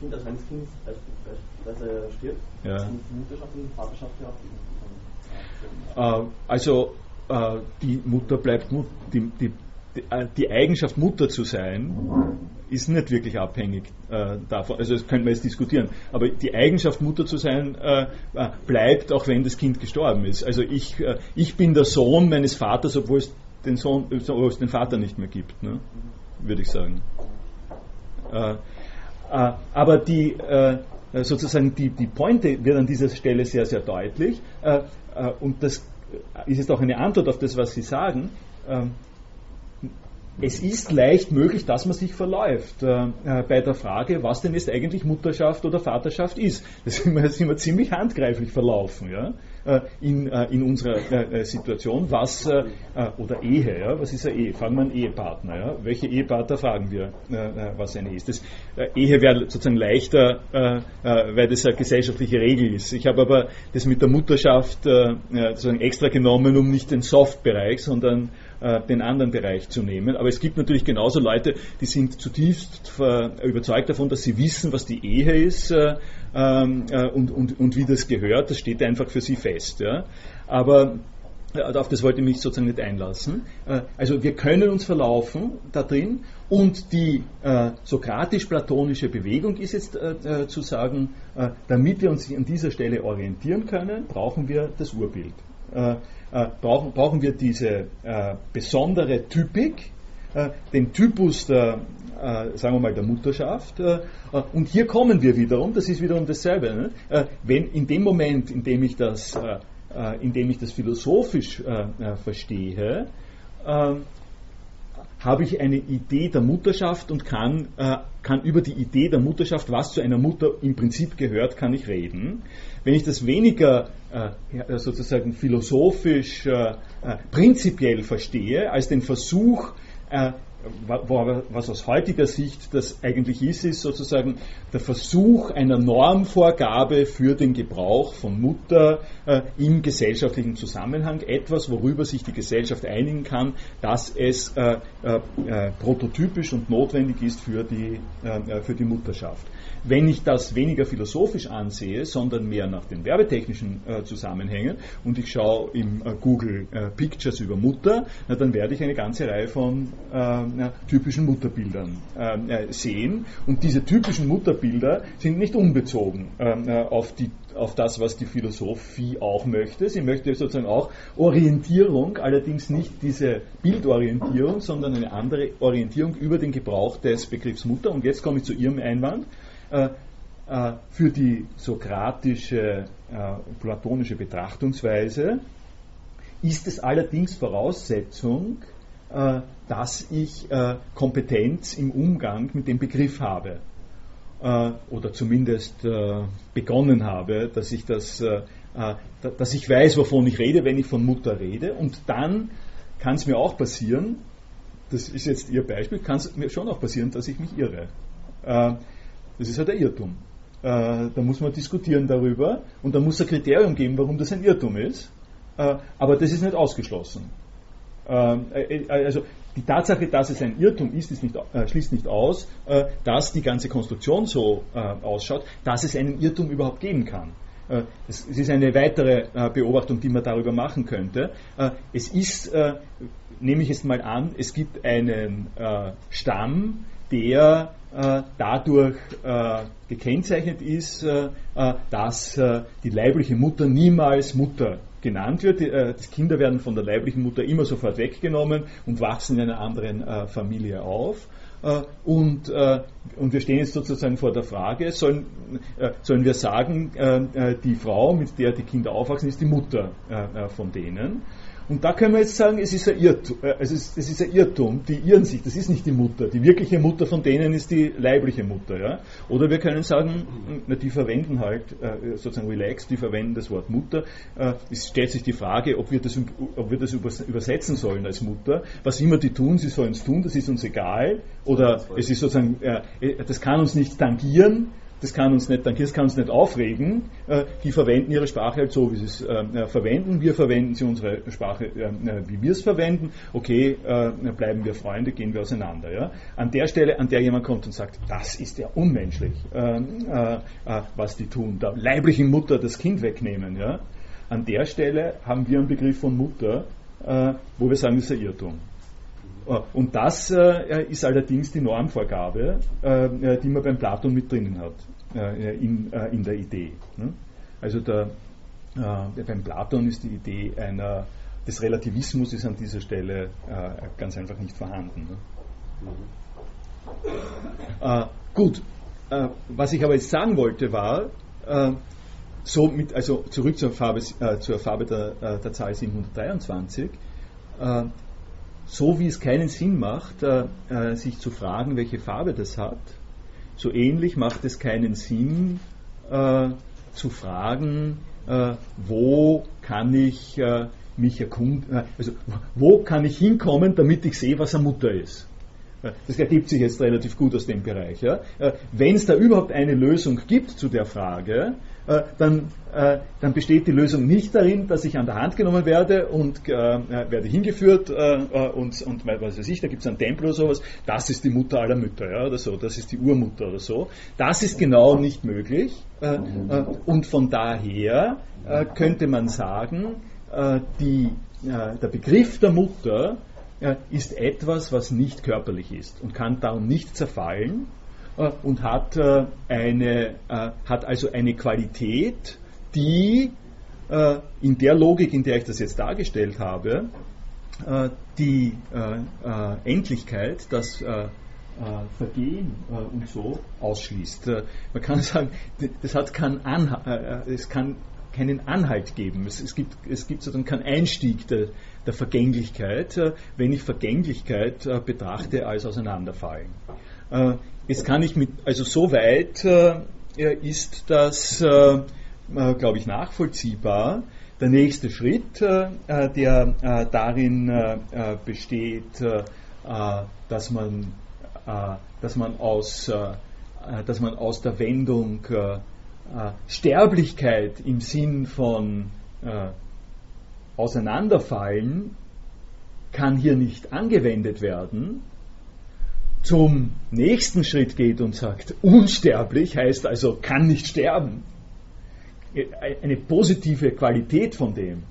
Kind, also wenn das Kind beispielsweise stirbt, Ja. sind die Mutterschaft und Vaterschaft ja auch Äh, also äh, die Mutter bleibt Mut, die, die, äh, die Eigenschaft Mutter zu sein ist nicht wirklich abhängig äh, davon, also das könnte man jetzt diskutieren, aber die Eigenschaft Mutter zu sein äh, äh, bleibt, auch wenn das Kind gestorben ist. Also ich, äh, ich bin der Sohn meines Vaters, obwohl es den Sohn, obwohl es den Vater nicht mehr gibt, ne? würde ich sagen. Äh, äh, aber die, äh, sozusagen die, die Pointe wird an dieser Stelle sehr, sehr deutlich. Äh, äh, und das ist jetzt auch eine Antwort auf das, was Sie sagen. Ähm, es ist leicht möglich, dass man sich verläuft äh, äh, bei der Frage, was denn jetzt eigentlich Mutterschaft oder Vaterschaft ist. Da sind wir, sind wir ziemlich handgreiflich verlaufen ja, äh, in, äh, in unserer äh, äh, Situation. Was, äh, äh, oder Ehe, ja, was ist eine Ehe? Fragen wir einen Ehepartner. Ja? Welche Ehepartner fragen wir, äh, äh, was eine Ehe ist? Das, äh, Ehe wäre sozusagen leichter, äh, äh, weil das eine gesellschaftliche Regel ist. Ich habe aber das mit der Mutterschaft äh, äh, sozusagen extra genommen, um nicht den Soft-Bereich, sondern äh, den anderen Bereich zu nehmen. Aber es gibt natürlich genauso Leute, die sind zutiefst überzeugt davon, dass sie wissen, was die Ehe ist äh, ähm, äh, und, und, und wie das gehört. Das steht einfach für sie fest. Aber auf das wollte ich mich sozusagen nicht einlassen. Also wir können uns verlaufen da drin und die sokratisch-platonische Bewegung ist jetzt zu sagen, damit wir uns an dieser Stelle orientieren können, brauchen wir das Urbild. Äh, brauchen, brauchen wir diese äh, besondere Typik, äh, den Typus der, äh, sagen wir mal, der Mutterschaft. Äh, äh, und hier kommen wir wiederum, das ist wiederum dasselbe. Ne? Wenn in dem Moment, in dem ich das, in dem ich das philosophisch verstehe, habe ich eine Idee der Mutterschaft und kann, äh, kann über die Idee der Mutterschaft, was zu einer Mutter im Prinzip gehört, kann ich reden. Wenn ich das weniger äh, ja, sozusagen philosophisch äh, äh, prinzipiell verstehe, als den Versuch, äh, was aus heutiger Sicht das eigentlich ist, ist sozusagen der Versuch einer Normvorgabe für den Gebrauch von Mutter äh, im gesellschaftlichen Zusammenhang, etwas, worüber sich die Gesellschaft einigen kann, dass es äh, äh, äh, prototypisch und notwendig ist für die, äh, äh, für die Mutterschaft. Wenn ich das weniger philosophisch ansehe, sondern mehr nach den werbetechnischen äh, Zusammenhängen und ich schaue im äh, Google äh, Pictures über Mutter, na, dann werde ich eine ganze Reihe von äh, ja, typischen Mutterbildern äh, äh, sehen. Und diese typischen Mutterbilder sind nicht unbezogen äh, äh, auf, die, auf das, was die Philosophie auch möchte. Sie möchte sozusagen auch Orientierung, allerdings nicht diese Bildorientierung, sondern eine andere Orientierung über den Gebrauch des Begriffs Mutter. Und jetzt komme ich zu Ihrem Einwand. Äh, äh, für die sokratische, äh, platonische Betrachtungsweise ist es allerdings Voraussetzung, dass ich Kompetenz im Umgang mit dem Begriff habe. Oder zumindest begonnen habe, dass ich das, da- dass ich weiß, wovon ich rede, wenn ich von Mutter rede. Und dann kann es mir auch passieren, das ist jetzt Ihr Beispiel, kann es mir schon auch passieren, dass ich mich irre. Das ist halt der Irrtum. Äh, da muss man diskutieren darüber und da muss ein Kriterium geben, warum das ein Irrtum ist. Äh, aber das ist nicht ausgeschlossen. Äh, also die Tatsache, dass es ein Irrtum ist, ist nicht, schließt nicht aus, dass die ganze Konstruktion so ausschaut, dass es einen Irrtum überhaupt geben kann. Es, ist eine weitere Beobachtung, die man darüber machen könnte. Es ist, nehme ich jetzt mal an, es gibt einen Stamm, der dadurch äh, gekennzeichnet ist, äh, äh, dass äh, die leibliche Mutter niemals Mutter genannt wird. Die, äh, Kinder werden von der leiblichen Mutter immer sofort weggenommen und wachsen in einer anderen äh, Familie auf. Äh, und, äh, und wir stehen jetzt sozusagen vor der Frage, sollen, äh, sollen wir sagen, äh, äh, die Frau, mit der die Kinder aufwachsen, ist die Mutter äh, äh, von denen. Und da können wir jetzt sagen, es ist ein Irrtum, äh, es ist, es ist ein Irrtum, die irren sich, das ist nicht die Mutter. Die wirkliche Mutter von denen ist die leibliche Mutter. Ja? Oder wir können sagen, na, die verwenden halt, äh, sozusagen relaxed, die verwenden das Wort Mutter. Äh, es stellt sich die Frage, ob wir das, ob wir das übers- übersetzen sollen als Mutter. Was immer die tun, sie sollen es tun, das ist uns egal. Oder es ist sozusagen, das kann uns nicht tangieren. Das kann uns nicht, das kann uns nicht aufregen. Äh, die verwenden ihre Sprache halt so, wie sie es äh, äh, verwenden. Wir verwenden sie unsere Sprache, wie wir es verwenden. Okay, bleiben wir Freunde, gehen wir auseinander. Ja? An der Stelle, an der jemand kommt und sagt, das ist ja unmenschlich, was die tun, der leiblichen Mutter das Kind wegnehmen. Ja? An der Stelle haben wir einen Begriff von Mutter, wo wir sagen, das ist ein Irrtum. Äh, und das äh, ist allerdings die Normvorgabe, äh, die man beim Platon mit drinnen hat, in, in der Idee. Ne? Also der, beim Platon ist die Idee einer, des Relativismus ist an dieser Stelle ganz einfach nicht vorhanden. Ne? gut, was ich aber jetzt sagen wollte war, so mit, also zurück zur Farbe, zur Farbe der, der Zahl 723, so wie es keinen Sinn macht, äh, äh, sich zu fragen, welche Farbe das hat, so ähnlich macht es keinen Sinn äh, zu fragen, äh, wo kann ich äh, mich erkunden, äh, also wo kann ich hinkommen, damit ich sehe, was eine Mutter ist. Das ergibt sich jetzt relativ gut aus dem Bereich. Ja. Wenn es da überhaupt eine Lösung gibt zu der Frage, äh, dann, äh, dann besteht die Lösung nicht darin, dass ich an der Hand genommen werde und äh, werde hingeführt und, und was weiß ich, da gibt es einen Tempel oder sowas, das ist die Mutter aller Mütter ja, oder so, das ist die Urmutter oder so. Das ist genau nicht möglich. Und von daher könnte man sagen, die, der Begriff der Mutter ist etwas, was nicht körperlich ist und kann darum nicht zerfallen. äh, und hat, äh, eine, äh, hat also eine Qualität, die in der Logik, in der ich das jetzt dargestellt habe, die Endlichkeit, das Vergehen und so ausschließt. man kann sagen, das hat keinen Anhalt, es kann keinen Anhalt geben. Es, es, gibt, es gibt sozusagen keinen Einstieg der, der Vergänglichkeit, wenn ich Vergänglichkeit betrachte als Auseinanderfallen. Jetzt kann ich mit, also so weit äh, ist das, äh, äh glaube ich, nachvollziehbar. Der nächste Schritt, äh, äh der äh, darin besteht, dass, man, dass, man aus, dass man aus der Wendung Sterblichkeit im Sinn von Auseinanderfallen kann hier nicht angewendet werden, zum nächsten Schritt geht und sagt, unsterblich heißt also, kann nicht sterben. Eine positive Qualität von dem.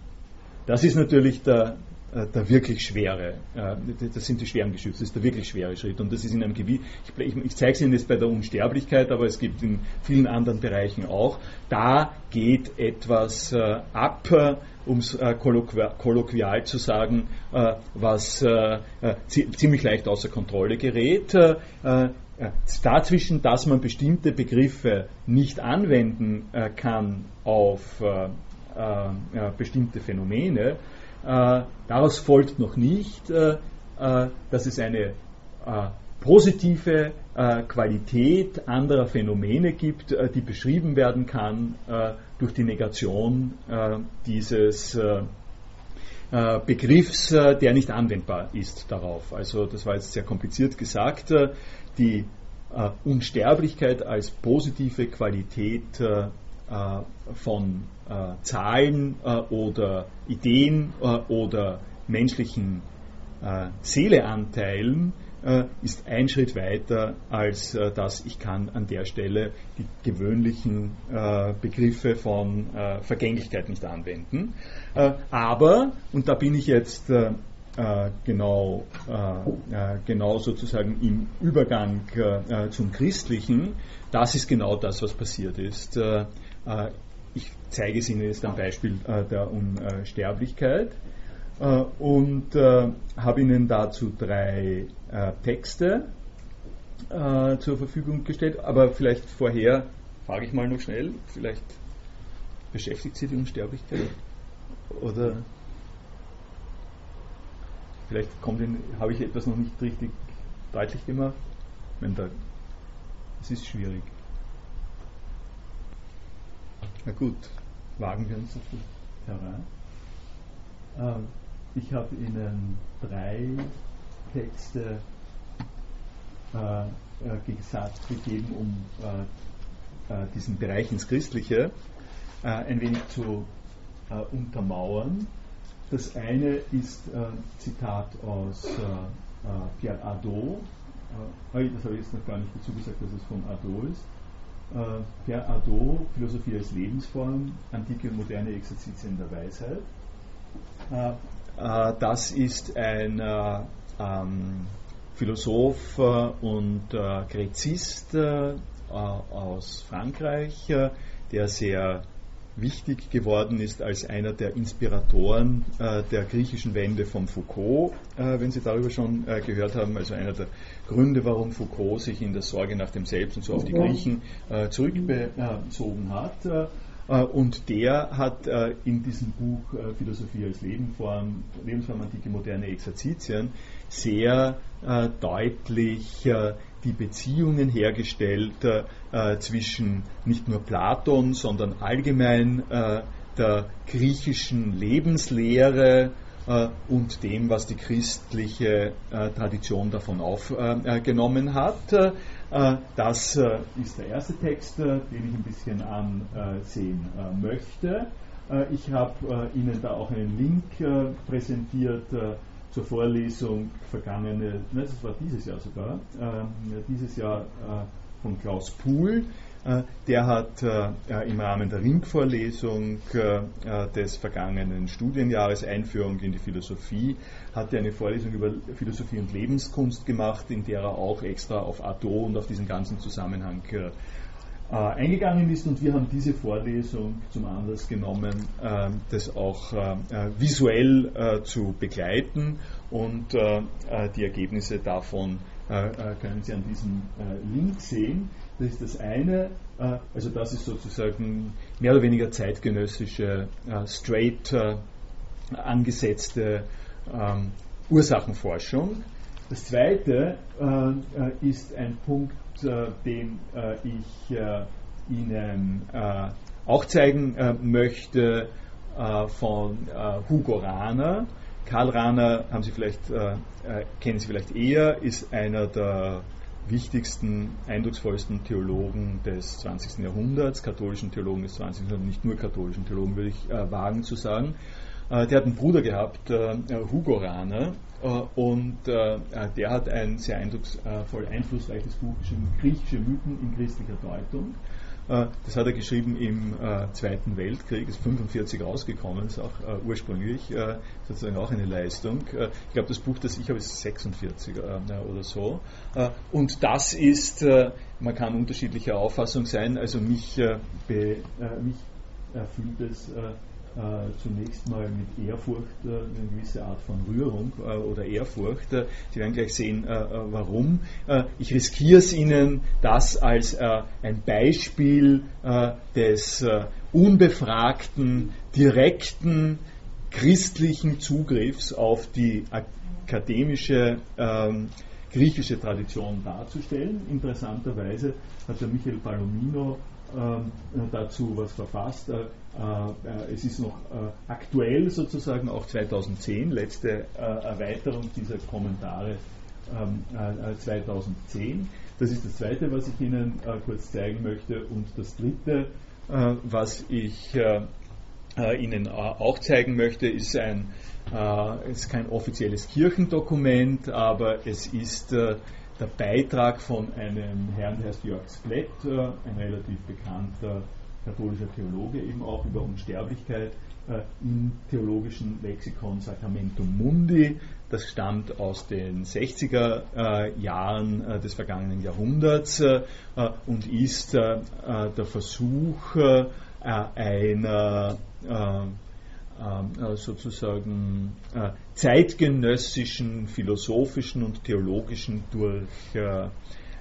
Das ist natürlich der, der wirklich schwere, äh, das sind die schweren Geschütze, das ist der wirklich schwere Schritt. Und das ist in einem Gebiet, ich, ich zeige es Ihnen jetzt bei der Unsterblichkeit, aber es gibt in vielen anderen Bereichen auch, da geht etwas äh, ab, um es kolloquial zu sagen, was ziemlich leicht außer Kontrolle gerät. Dazwischen, dass man bestimmte Begriffe nicht anwenden kann auf bestimmte Phänomene, äh, daraus folgt noch nicht, äh, äh, dass es eine positive Qualität anderer Phänomene gibt, die beschrieben werden kann durch die Negation dieses Begriffs, der nicht anwendbar ist darauf. Also das war jetzt sehr kompliziert gesagt. Die Unsterblichkeit als positive Qualität von äh, Zahlen äh, oder Ideen äh, oder menschlichen äh, Seeleanteilen äh, ist ein Schritt weiter als äh, dass ich kann an der Stelle die gewöhnlichen Begriffe von Vergänglichkeit nicht anwenden. aber, und da bin ich jetzt genau, genau sozusagen im Übergang zum Christlichen, das ist genau das, was passiert ist ich zeige es Ihnen jetzt am Beispiel äh, der Unsterblichkeit äh, und äh, habe Ihnen dazu drei Texte zur Verfügung gestellt, aber vielleicht vorher frage ich mal noch schnell, vielleicht beschäftigt Sie die Unsterblichkeit oder vielleicht habe ich etwas noch nicht richtig deutlich gemacht. Es ist schwierig. Na gut, wagen wir uns auf das Terrain. Ähm, ich habe Ihnen drei Texte äh, äh, gesagt gegeben, um äh, diesen Bereich ins Christliche ein wenig zu untermauern. Das eine ist Zitat aus Pierre Adot, das habe ich jetzt noch gar nicht dazu gesagt, dass es von Adot ist. Pierre Adot, Philosophie als Lebensform, antike und moderne Exerzitien der Weisheit. Das ist ein ähm, Philosoph und äh, Gräzist äh, aus Frankreich, äh, der sehr wichtig geworden ist als einer der Inspiratoren äh, der griechischen Wende von Foucault, äh, wenn Sie darüber schon äh, gehört haben, also einer der Gründe, warum Foucault sich in der Sorge nach dem Selbst und so auf die Griechen zurückbezogen hat. Und der hat in diesem Buch Philosophie als Lebensform, Lebensform antike moderne Exerzitien sehr äh, deutlich äh, die Beziehungen hergestellt äh, zwischen nicht nur Platon, sondern allgemein äh, der griechischen Lebenslehre äh, und dem, was die christliche äh, Tradition davon aufgenommen hat. das ist der erste Text, den ich ein bisschen ansehen möchte. ich habe Ihnen da auch einen Link präsentiert zur Vorlesung vergangene, ne, das war dieses Jahr sogar, äh, dieses Jahr äh, von Klaus Puhl. Äh, der hat äh, im Rahmen der Ringvorlesung äh, des vergangenen Studienjahres Einführung in die Philosophie, hat eine Vorlesung über Philosophie und Lebenskunst gemacht, in der er auch extra auf Adot und auf diesen ganzen Zusammenhang äh, eingegangen ist und wir haben diese Vorlesung zum Anlass genommen, äh, das auch äh, visuell äh, zu begleiten und äh, äh, die Ergebnisse davon können Sie an diesem Link sehen. Das ist das eine, also das ist sozusagen mehr oder weniger zeitgenössische, straight angesetzte ähm, Ursachenforschung. Das zweite ist ein Punkt, äh, den äh, ich äh, Ihnen auch zeigen möchte von Hugo Rahner. Karl Rahner haben Sie vielleicht, kennen Sie vielleicht eher, ist einer der wichtigsten, eindrucksvollsten Theologen des 20. Jahrhunderts, katholischen Theologen des 20. Jahrhunderts, nicht nur katholischen Theologen, würde ich wagen zu sagen. Der hat einen Bruder gehabt, Hugo Rahner, äh, und äh, der hat ein sehr eindrucksvoll einflussreiches Buch geschrieben, Griechische Mythen in christlicher Deutung. Äh, das hat er geschrieben im Zweiten Weltkrieg, ist 45 rausgekommen, ist auch ursprünglich sozusagen auch eine Leistung. ich glaube, das Buch, das ich habe, ist 46 oder so. und das ist, man kann unterschiedlicher Auffassung sein, also mich, be, mich erfüllt es äh, zunächst mal mit Ehrfurcht, äh, eine gewisse Art von Rührung äh, oder Ehrfurcht. Äh, Sie werden gleich sehen, äh, warum. ich riskiere es Ihnen, das als ein Beispiel des unbefragten, direkten christlichen Zugriffs auf die akademische ähm, griechische Tradition darzustellen. Interessanterweise hat der Michael Palomino ähm, dazu was verfasst. Äh, äh, es ist noch äh, aktuell sozusagen, auch 2010, letzte Erweiterung dieser Kommentare 2010. Ähm, das ist das Zweite, was ich Ihnen kurz zeigen möchte. Und das Dritte, was ich Ihnen auch zeigen möchte, ist ein ist kein offizielles Kirchendokument, aber es ist der Beitrag von einem Herrn, der heißt Jörg Splett, ein relativ bekannter katholischer Theologe, eben auch über Unsterblichkeit äh, im theologischen Lexikon Sacramentum Mundi. Das stammt aus den 60er äh, Jahren des vergangenen Jahrhunderts und ist der Versuch einer äh, sozusagen äh, zeitgenössischen philosophischen und theologischen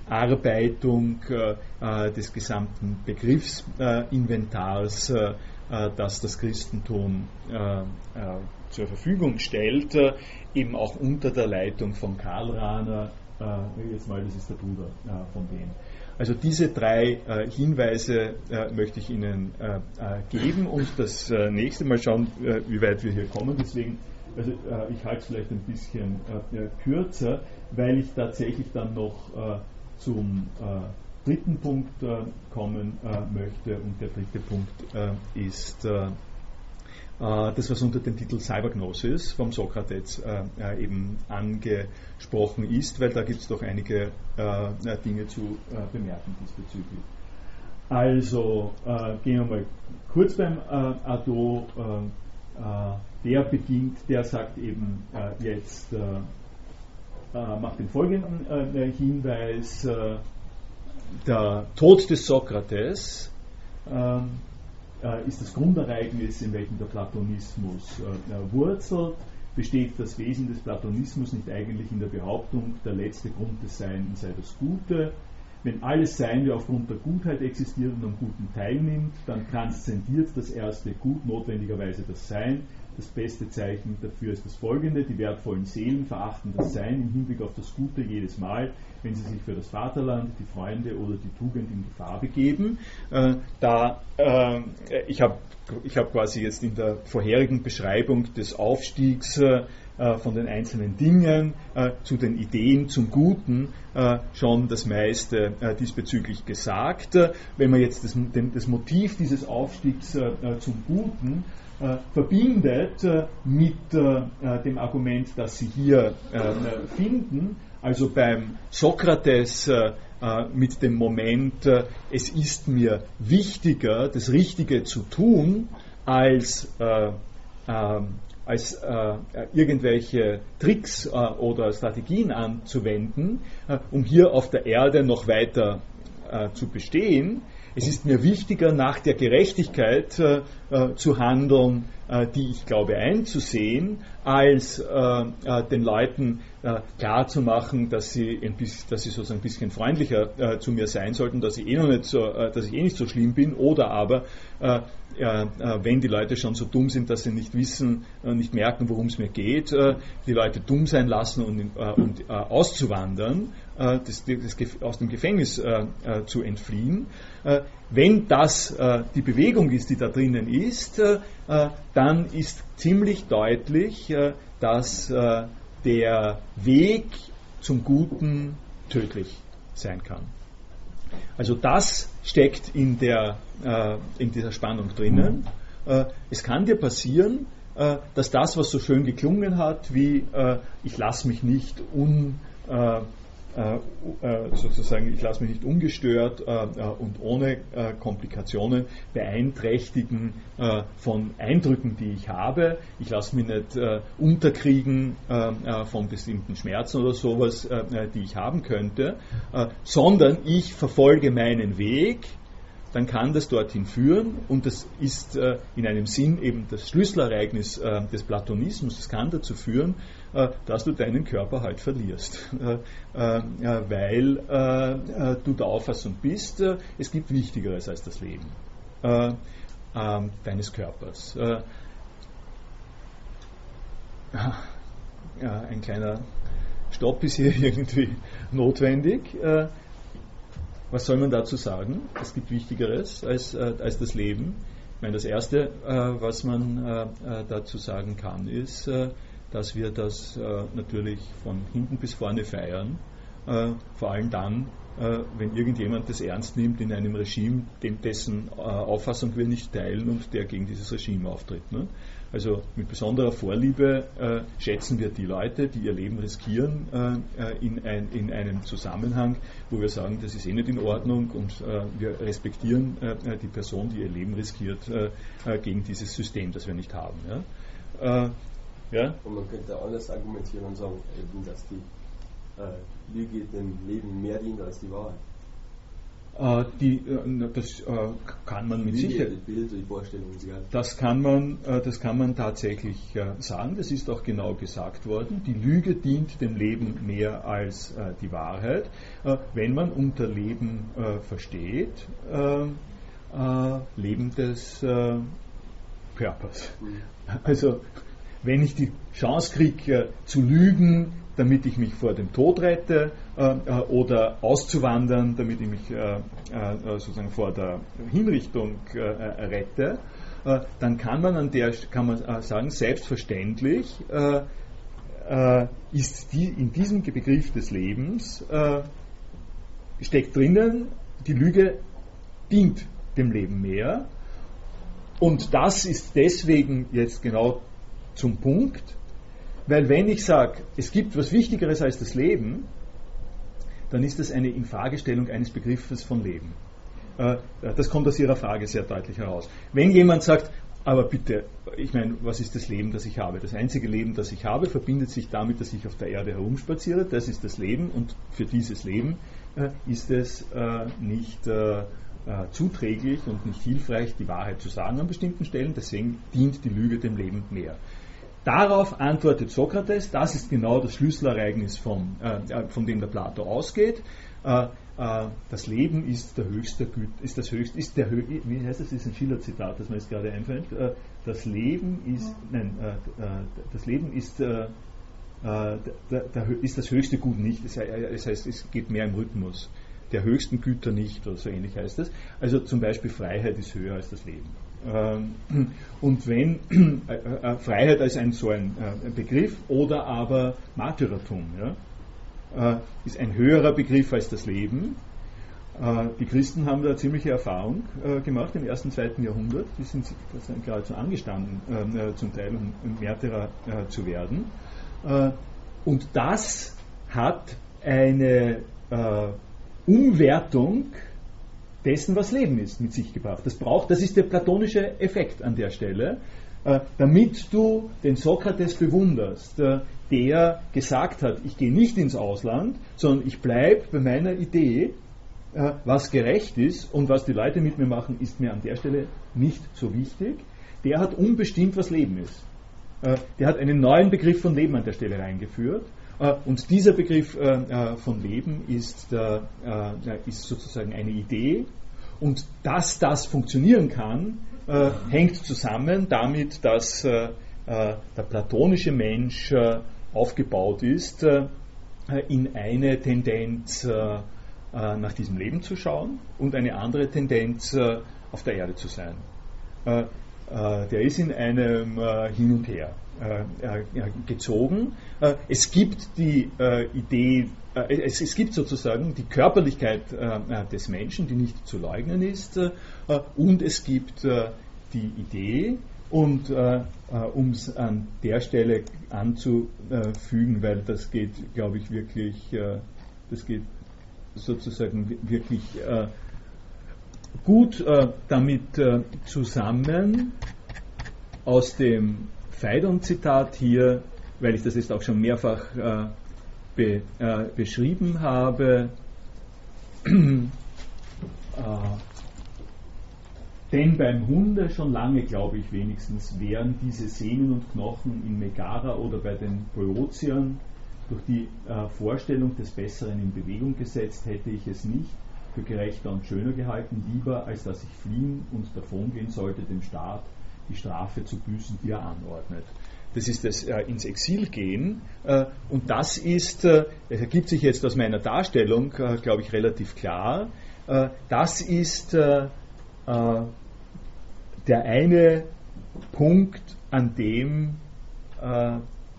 Durcharbeitung äh, des gesamten Begriffsinventars, das das Christentum zur Verfügung stellt, eben auch unter der Leitung von Karl Rahner, jetzt mal, das ist der Bruder von dem. Also diese drei äh, Hinweise äh, möchte ich Ihnen äh, äh geben und das äh, nächste Mal schauen, äh, wie weit wir hier kommen. Deswegen, also ich halte es vielleicht ein bisschen kürzer, weil ich tatsächlich dann noch zum dritten Punkt äh, kommen äh, möchte. Und der dritte Punkt äh, ist äh, das, was unter dem Titel Cybergnosis vom Sokrates eben angesprochen ist, weil da gibt es doch einige Dinge zu bemerken diesbezüglich. Also gehen wir mal kurz beim Ado. der beginnt, der sagt eben jetzt, macht den folgenden Hinweis, der Tod des Sokrates ähm, äh, ist das Grundereignis, in welchem der Platonismus äh, wurzelt. Besteht das Wesen des Platonismus nicht eigentlich in der Behauptung, der letzte Grund des Seins sei das Gute? Wenn alles Sein wie aufgrund der Gutheit existiert und am Guten teilnimmt, dann transzendiert das erste Gut notwendigerweise das Sein. Das beste Zeichen dafür ist das folgende: Die wertvollen Seelen verachten das Sein im Hinblick auf das Gute jedes Mal, wenn sie sich für das Vaterland, die Freunde oder die Tugend in Gefahr begeben. Äh, da, äh, ich habe ich hab quasi jetzt in der vorherigen Beschreibung des Aufstiegs äh, von den einzelnen Dingen äh, zu den Ideen zum Guten äh, schon das meiste äh, diesbezüglich gesagt. wenn man jetzt das, den, das, Motiv dieses Aufstiegs zum Guten verbindet mit dem Argument, das Sie hier finden, also beim Sokrates äh, äh, mit dem Moment, äh, es ist mir wichtiger, das Richtige zu tun, als, äh, ähm, als äh, irgendwelche Tricks äh, oder Strategien anzuwenden, um hier auf der Erde noch weiter zu bestehen. Es ist mir wichtiger, nach der Gerechtigkeit zu handeln, die ich glaube einzusehen, als den Leuten äh, klar zu dass sie, ein bisschen, dass sie sozusagen ein bisschen freundlicher äh, zu mir sein sollten, dass ich eh noch nicht so, äh, dass ich eh nicht so schlimm bin, oder aber äh, äh, wenn die Leute schon so dumm sind, dass sie nicht wissen, äh, nicht merken, worum es mir geht, die Leute dumm sein lassen und, und auszuwandern, das, das, aus dem Gefängnis zu entfliehen. wenn das die Bewegung ist, die da drinnen ist, dann ist ziemlich deutlich, dass der Weg zum Guten tödlich sein kann. Also das steckt in, der, äh, in dieser Spannung drinnen. Äh, es kann dir passieren, äh, dass das, was so schön geklungen hat, wie äh, ich lasse mich nicht un, äh, sozusagen, ich lasse mich nicht ungestört äh, und ohne Komplikationen beeinträchtigen von Eindrücken, die ich habe. Ich lasse mich nicht unterkriegen von bestimmten Schmerzen oder sowas, die ich haben könnte, sondern ich verfolge meinen Weg dann kann das dorthin führen und das ist äh, in einem Sinn eben das Schlüsselereignis äh, des Platonismus. Es kann dazu führen, äh, dass du deinen Körper halt verlierst, äh, äh, weil du der Auffassung bist, es gibt Wichtigeres als das Leben ähm, deines Körpers. ein kleiner Stopp ist hier irgendwie notwendig. Was soll man dazu sagen? Es gibt Wichtigeres als, äh, als das Leben. Ich meine, das Erste, äh, was man äh, äh dazu sagen kann, ist, äh, dass wir das äh, natürlich von hinten bis vorne feiern. vor allem dann, wenn irgendjemand das ernst nimmt in einem Regime, dessen Auffassung wir nicht teilen und der gegen dieses Regime auftritt. Ne? Also mit besonderer Vorliebe äh, schätzen wir die Leute, die ihr Leben riskieren äh, äh, in, ein, in, einem Zusammenhang, wo wir sagen, das ist eh nicht in Ordnung und äh, wir respektieren äh, die Person, die ihr Leben riskiert äh, gegen dieses System, das wir nicht haben. Ja? Ja? Und man könnte anders argumentieren und sagen, dass die Lüge dem Leben mehr dient als die Wahrheit. Äh, die, äh, das äh, kann man mit Sicherheit. Das kann man, das kann man tatsächlich sagen. Das ist auch genau gesagt worden. Die Lüge dient dem Leben mehr als die Wahrheit, wenn man unter Leben versteht, Leben des Körpers. Mhm. Also wenn ich die Chance kriege zu lügen, damit ich mich vor dem Tod rette äh, äh, oder auszuwandern, damit ich mich äh, äh sozusagen vor der Hinrichtung äh, äh, rette, dann kann man an der kann man sagen, selbstverständlich ist die, in diesem Begriff des Lebens steckt drinnen die Lüge dient dem Leben mehr. Und das ist deswegen jetzt genau zum Punkt, weil wenn ich sage, es gibt was Wichtigeres als das Leben, dann ist das eine Infragestellung eines Begriffes von Leben. Äh, das kommt aus Ihrer Frage sehr deutlich heraus. Wenn jemand sagt, aber bitte, ich meine, was ist das Leben, das ich habe? Das einzige Leben, das ich habe, verbindet sich damit, dass ich auf der Erde herumspaziere. Das ist das Leben und für dieses Leben äh, ist es äh, nicht äh, äh, zuträglich und nicht hilfreich, die Wahrheit zu sagen an bestimmten Stellen. Deswegen dient die Lüge dem Leben mehr. Darauf antwortet Sokrates, das ist genau das Schlüsselereignis, vom, äh, von dem der Plato ausgeht. Äh, äh, das Leben ist der höchste Güte, ist das höchste, ist der wie heißt das, ist ein Schiller-Zitat, das mir jetzt gerade einfällt. Äh, das Leben ist, nein, das Leben ist, ist das höchste Gut nicht. Das heißt, es geht mehr im Rhythmus. Der höchsten Güter nicht, oder so ähnlich heißt das. Also zum Beispiel Freiheit ist höher als das Leben. Ähm, und wenn Freiheit als ein so ein Begriff oder aber Martyrertum, ja, äh, ist ein höherer Begriff als das Leben. Äh, die Christen haben da ziemliche Erfahrung äh, gemacht im ersten, zweiten Jahrhundert. Die sind, sind geradezu angestanden, zum Teil, um Märtyrer zu werden. Und das hat eine Umwertung dessen, was Leben ist, mit sich gebracht. Das braucht, das ist der platonische Effekt an der Stelle, damit du den Sokrates bewunderst, der gesagt hat, ich gehe nicht ins Ausland, sondern ich bleibe bei meiner Idee, äh, was gerecht ist und was die Leute mit mir machen, ist mir an der Stelle nicht so wichtig. Der hat unbestimmt, was Leben ist. Äh, der hat einen neuen Begriff von Leben an der Stelle reingeführt. Äh, und dieser Begriff von Leben ist, ist sozusagen eine Idee. Und dass das funktionieren kann, hängt zusammen damit, dass der platonische Mensch aufgebaut ist, äh, in eine Tendenz äh, äh, nach diesem Leben zu schauen und eine andere Tendenz auf der Erde zu sein. Der ist in einem Hin und Her gezogen. Es gibt die Idee, es, es, gibt sozusagen die Körperlichkeit des Menschen, die nicht zu leugnen ist, und es gibt die Idee, und äh, äh um es an der Stelle anzufügen, weil das geht, glaube ich, wirklich, äh, das geht sozusagen wirklich äh, gut äh, damit äh, zusammen aus dem Phaidon-Zitat hier, weil ich das jetzt auch schon mehrfach be, beschrieben habe. Denn beim Hunde schon lange, glaube ich wenigstens, wären diese Sehnen und Knochen in Megara oder bei den Boeotiern durch die äh, Vorstellung des Besseren in Bewegung gesetzt, hätte ich es nicht für gerechter und schöner gehalten, lieber als dass ich fliehen und davongehen sollte, dem Staat die Strafe zu büßen, die er anordnet. Das ist das äh, ins Exil gehen. Äh, und das ist, äh, ergibt sich jetzt aus meiner Darstellung, äh, glaube ich, relativ klar. Äh, das ist äh, der eine Punkt, an dem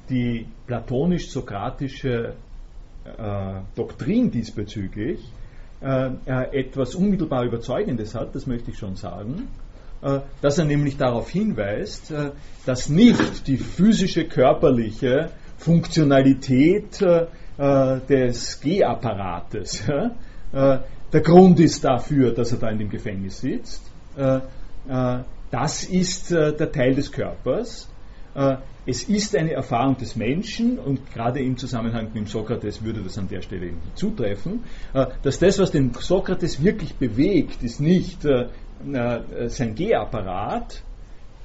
die platonisch-sokratische Doktrin diesbezüglich äh, äh, etwas unmittelbar Überzeugendes hat, das möchte ich schon sagen, äh, dass er nämlich darauf hinweist, dass nicht die physische, körperliche Funktionalität des G-Apparates der Grund ist dafür, dass er da in dem Gefängnis sitzt. Äh, äh, das ist äh, der Teil des Körpers. Es ist eine Erfahrung des Menschen und gerade im Zusammenhang mit dem Sokrates würde das an der Stelle zutreffen, dass das, was den Sokrates wirklich bewegt, ist nicht sein Gehapparat,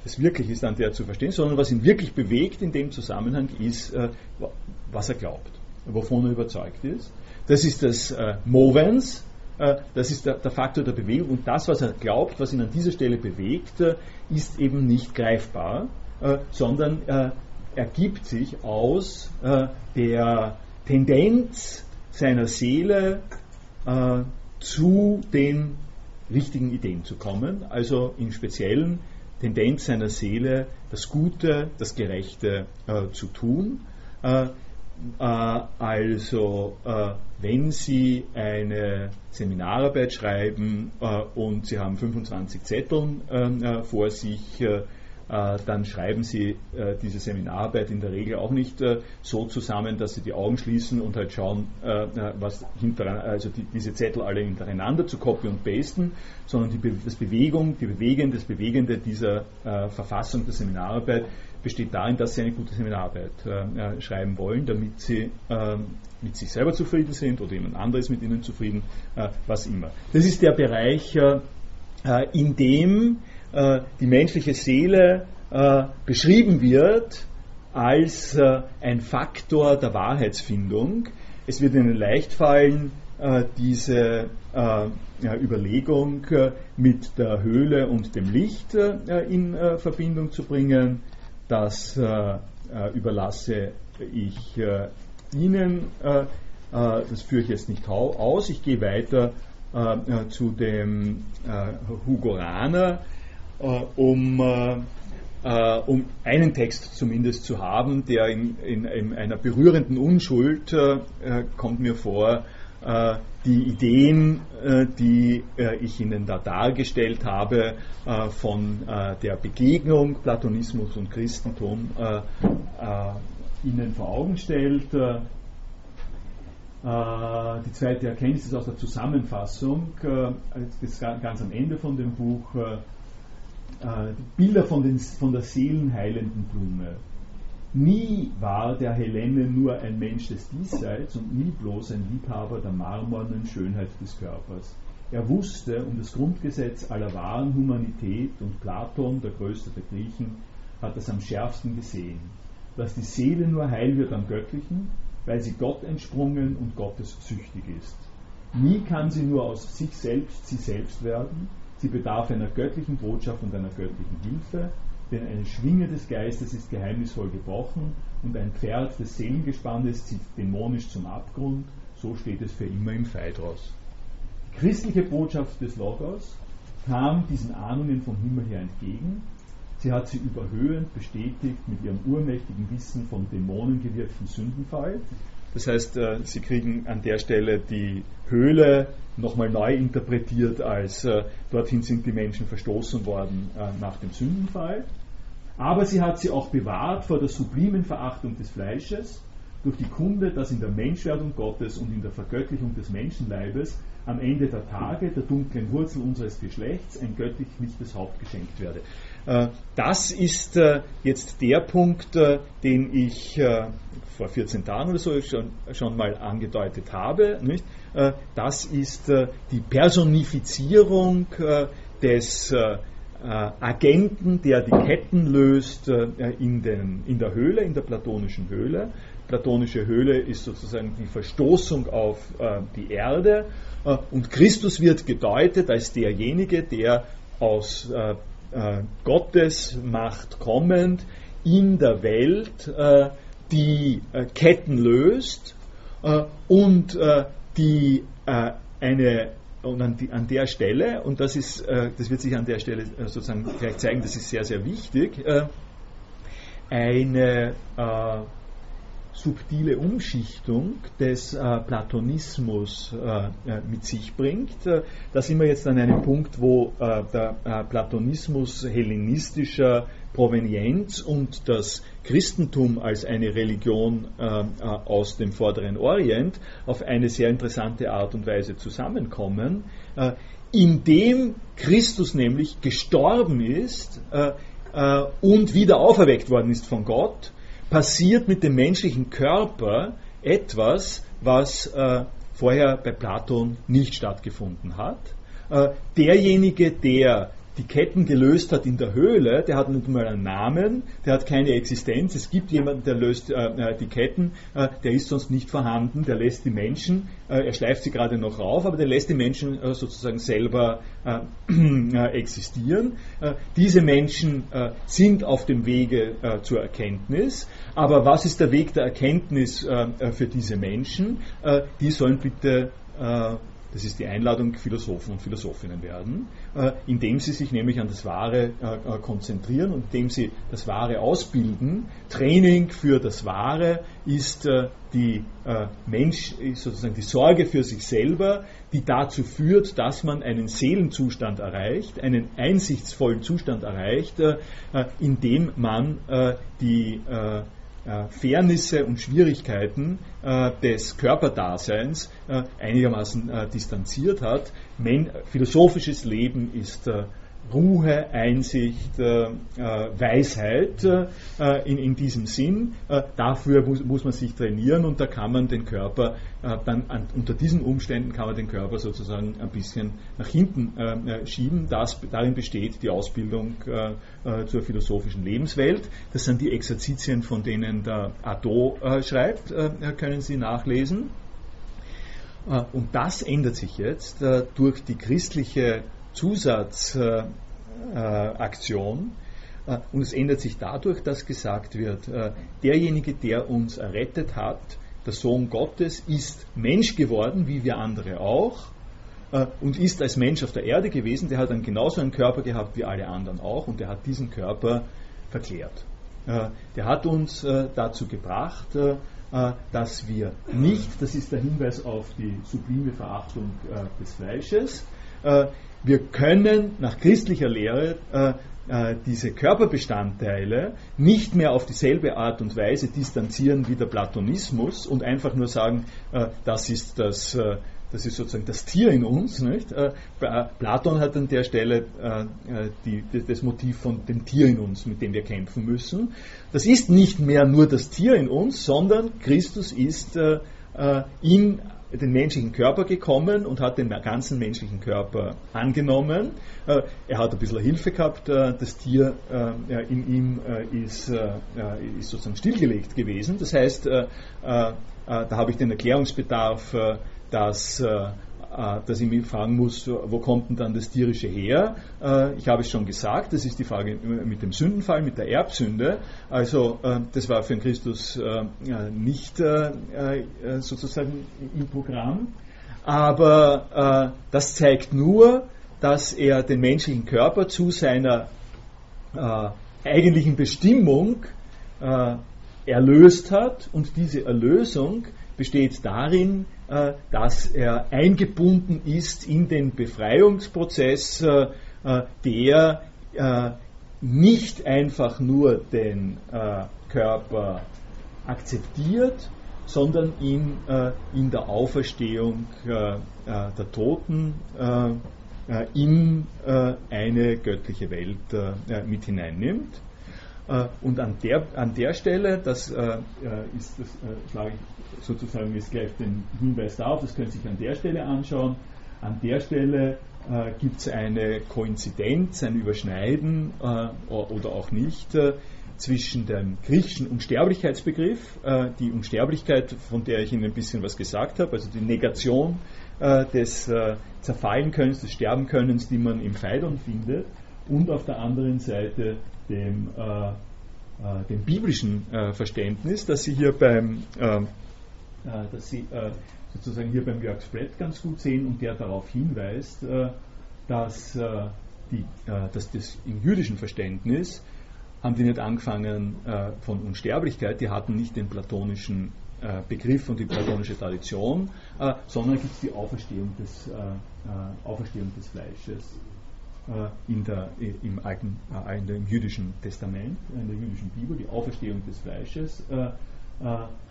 das wirklich ist an der zu verstehen, sondern was ihn wirklich bewegt in dem Zusammenhang ist, was er glaubt, wovon er überzeugt ist. Das ist das Movens, äh, das ist der, Faktor der Bewegung und das, was er glaubt, was ihn an dieser Stelle bewegt, äh, ist eben nicht greifbar, äh, sondern ergibt sich aus der Tendenz seiner Seele zu den richtigen Ideen zu kommen, also im Speziellen Tendenz seiner Seele, das Gute, das Gerechte zu tun. also, wenn Sie eine Seminararbeit schreiben und Sie haben 25 Zetteln vor sich, äh, dann schreiben Sie äh, diese Seminararbeit in der Regel auch nicht äh, so zusammen, dass Sie die Augen schließen und halt schauen, was hinter, also die, diese Zettel alle hintereinander zu copy und pasten, sondern die, das Bewegung, die Bewegende, das Bewegende dieser Verfassung der Seminararbeit besteht darin, dass Sie eine gute Seminararbeit schreiben wollen, damit Sie mit sich selber zufrieden sind oder jemand anderes mit Ihnen zufrieden, was immer. Das ist der Bereich, in dem äh, die menschliche Seele äh, beschrieben wird als äh, ein Faktor der Wahrheitsfindung. Es wird Ihnen leicht fallen, diese Überlegung mit der Höhle und dem Licht in Verbindung zu bringen. Das überlasse ich Ihnen. Das führe ich jetzt nicht aus. Ich gehe weiter zu dem Hugo Rahner, äh, um, äh, äh, um einen Text zumindest zu haben, der in, in, in einer berührenden Unschuld kommt mir vor, die Ideen, die ich Ihnen da dargestellt habe, von der Begegnung Platonismus und Christentum Ihnen vor Augen stellt. Die zweite Erkenntnis ist aus der Zusammenfassung, das ist ganz am Ende von dem Buch, äh, Bilder von, den, von der seelenheilenden Blume. Nie war der Helene nur ein Mensch des Diesseits und nie bloß ein Liebhaber der marmornen Schönheit des Körpers. Er wusste um das Grundgesetz aller wahren Humanität und Platon, der größte der Griechen, hat es am schärfsten gesehen, dass die Seele nur heil wird am Göttlichen, weil sie Gott entsprungen und Gottes süchtig ist. Nie kann sie nur aus sich selbst sie selbst werden, Sie bedarf einer göttlichen Botschaft und einer göttlichen Hilfe, denn eine Schwinge des Geistes ist geheimnisvoll gebrochen und ein Pferd des Seelengespannes zieht dämonisch zum Abgrund, so steht es für immer im Phaedros. Die christliche Botschaft des Logos kam diesen Ahnungen vom Himmel her entgegen. Sie hat sie überhöhend bestätigt mit ihrem urmächtigen Wissen vom dämonengewirkten Sündenfall. Das heißt, äh, sie kriegen an der Stelle die Höhle nochmal neu interpretiert als äh, dorthin sind die Menschen verstoßen worden äh, nach dem Sündenfall. Aber sie hat sie auch bewahrt vor der sublimen Verachtung des Fleisches durch die Kunde, dass in der Menschwerdung Gottes und in der Vergöttlichung des Menschenleibes am Ende der Tage der dunklen Wurzel unseres Geschlechts ein göttlich lichtes Haupt geschenkt werde. Das ist jetzt der Punkt, den ich vor 14 Tagen oder so schon, schon mal angedeutet habe. Nicht? Das ist die Personifizierung des Agenten, der die Ketten löst in, den, in der Höhle, in der platonischen Höhle. Platonische Höhle ist sozusagen die Verstoßung auf die Erde und Christus wird gedeutet als derjenige, der aus äh, Gottes Macht kommend in der Welt äh, die äh, Ketten löst äh, und äh, die äh, eine und an, die, an, der Stelle, und das ist, das wird sich an der Stelle sozusagen gleich zeigen, das ist sehr, sehr wichtig, eine subtile Umschichtung des äh, Platonismus äh, äh, mit sich bringt. Äh, da sind wir jetzt an einem Punkt, wo äh, der Platonismus hellenistischer Provenienz und das Christentum als eine Religion aus dem vorderen Orient auf eine sehr interessante Art und Weise zusammenkommen, indem Christus nämlich gestorben ist und wieder auferweckt worden ist von Gott passiert mit dem menschlichen Körper etwas, was äh, vorher bei Platon nicht stattgefunden hat. Äh, derjenige, der die Ketten gelöst hat in der Höhle, der hat nicht mal einen Namen, der hat keine Existenz. Es gibt jemanden, der löst äh, äh, die Ketten, äh, der ist sonst nicht vorhanden, der lässt die Menschen, äh, er schleift sie gerade noch rauf, aber der lässt die Menschen äh, sozusagen selber äh, existieren. diese Menschen sind auf dem Wege zur Erkenntnis, aber was ist der Weg der Erkenntnis für diese Menschen? die sollen bitte das ist die Einladung, Philosophen und Philosophinnen werden, äh, indem sie sich nämlich an das Wahre äh, äh, konzentrieren und indem sie das Wahre ausbilden. Training für das Wahre ist die Mensch, sozusagen die Sorge für sich selber, die dazu führt, dass man einen Seelenzustand erreicht, einen einsichtsvollen Zustand erreicht, in dem man die äh, Fairnisse und Schwierigkeiten äh, des Körperdaseins äh, einigermaßen distanziert hat. philosophisches Leben ist Ruhe, Einsicht, äh, äh, Weisheit äh, in, in diesem Sinn. dafür muss, muss, man sich trainieren und da kann man den Körper dann an, unter diesen Umständen kann man den Körper sozusagen ein bisschen nach hinten schieben. Das, darin besteht die Ausbildung zur philosophischen Lebenswelt. Das sind die Exerzitien, von denen der Adot schreibt, können Sie nachlesen. Und das ändert sich jetzt durch die christliche Zusatzaktion. Äh, und es ändert sich dadurch, dass gesagt wird, äh, derjenige, der uns errettet hat, der Sohn Gottes, ist Mensch geworden, wie wir andere auch, äh, und ist als Mensch auf der Erde gewesen. Der hat dann genauso einen Körper gehabt wie alle anderen auch, und der hat diesen Körper verklärt. Der hat uns dazu gebracht, dass wir nicht, das ist der Hinweis auf die sublime Verachtung des Fleisches, wir können nach christlicher Lehre äh, äh, diese Körperbestandteile nicht mehr auf dieselbe Art und Weise distanzieren wie der Platonismus und einfach nur sagen, äh, das ist das, äh, das ist sozusagen das Tier in uns. Nicht? Platon hat an der Stelle die, das Motiv von dem Tier in uns, mit dem wir kämpfen müssen. Das ist nicht mehr nur das Tier in uns, sondern Christus ist in den menschlichen Körper gekommen und hat den ganzen menschlichen Körper angenommen. Äh, er hat ein bisschen Hilfe gehabt, äh, das Tier äh, in ihm ist, sozusagen stillgelegt gewesen. Das heißt, da habe ich den Erklärungsbedarf, dass dass ich mich fragen muss, wo kommt denn dann das Tierische her? Äh, ich habe es schon gesagt, das ist die Frage mit dem Sündenfall, mit der Erbsünde. Also äh, das war für den Christus nicht sozusagen im Programm. Aber das zeigt nur, dass er den menschlichen Körper zu seiner eigentlichen Bestimmung erlöst hat und diese Erlösung besteht darin, äh, dass er eingebunden ist in den Befreiungsprozess, äh, äh, der nicht einfach nur den Körper akzeptiert, sondern ihn in der Auferstehung der Toten in eine göttliche Welt mit hineinnimmt. Und an der, an der Stelle, das ist, das schlage ich sozusagen jetzt gleich den Hinweis darauf, das können Sie sich an der Stelle anschauen. An der Stelle äh, gibt es eine Koinzidenz, ein Überschneiden äh, oder auch nicht äh, zwischen dem griechischen Unsterblichkeitsbegriff, äh, die Unsterblichkeit, von der ich Ihnen ein bisschen was gesagt habe, also die Negation äh, des äh, Zerfallenkönnens, des Sterbenkönnens, die man im Phaidon findet, und auf der anderen Seite dem, dem biblischen Verständnis, das Sie hier beim dass Sie äh, sozusagen hier beim Jörg Spread ganz gut sehen und der darauf hinweist, äh, dass, die, dass das im jüdischen Verständnis haben die nicht angefangen von Unsterblichkeit, die hatten nicht den platonischen Begriff und die platonische Tradition, sondern gibt es die Auferstehung des, Auferstehung des Fleisches in der, im, alten, in der, im jüdischen Testament, in der jüdischen Bibel, die Auferstehung des Fleisches äh,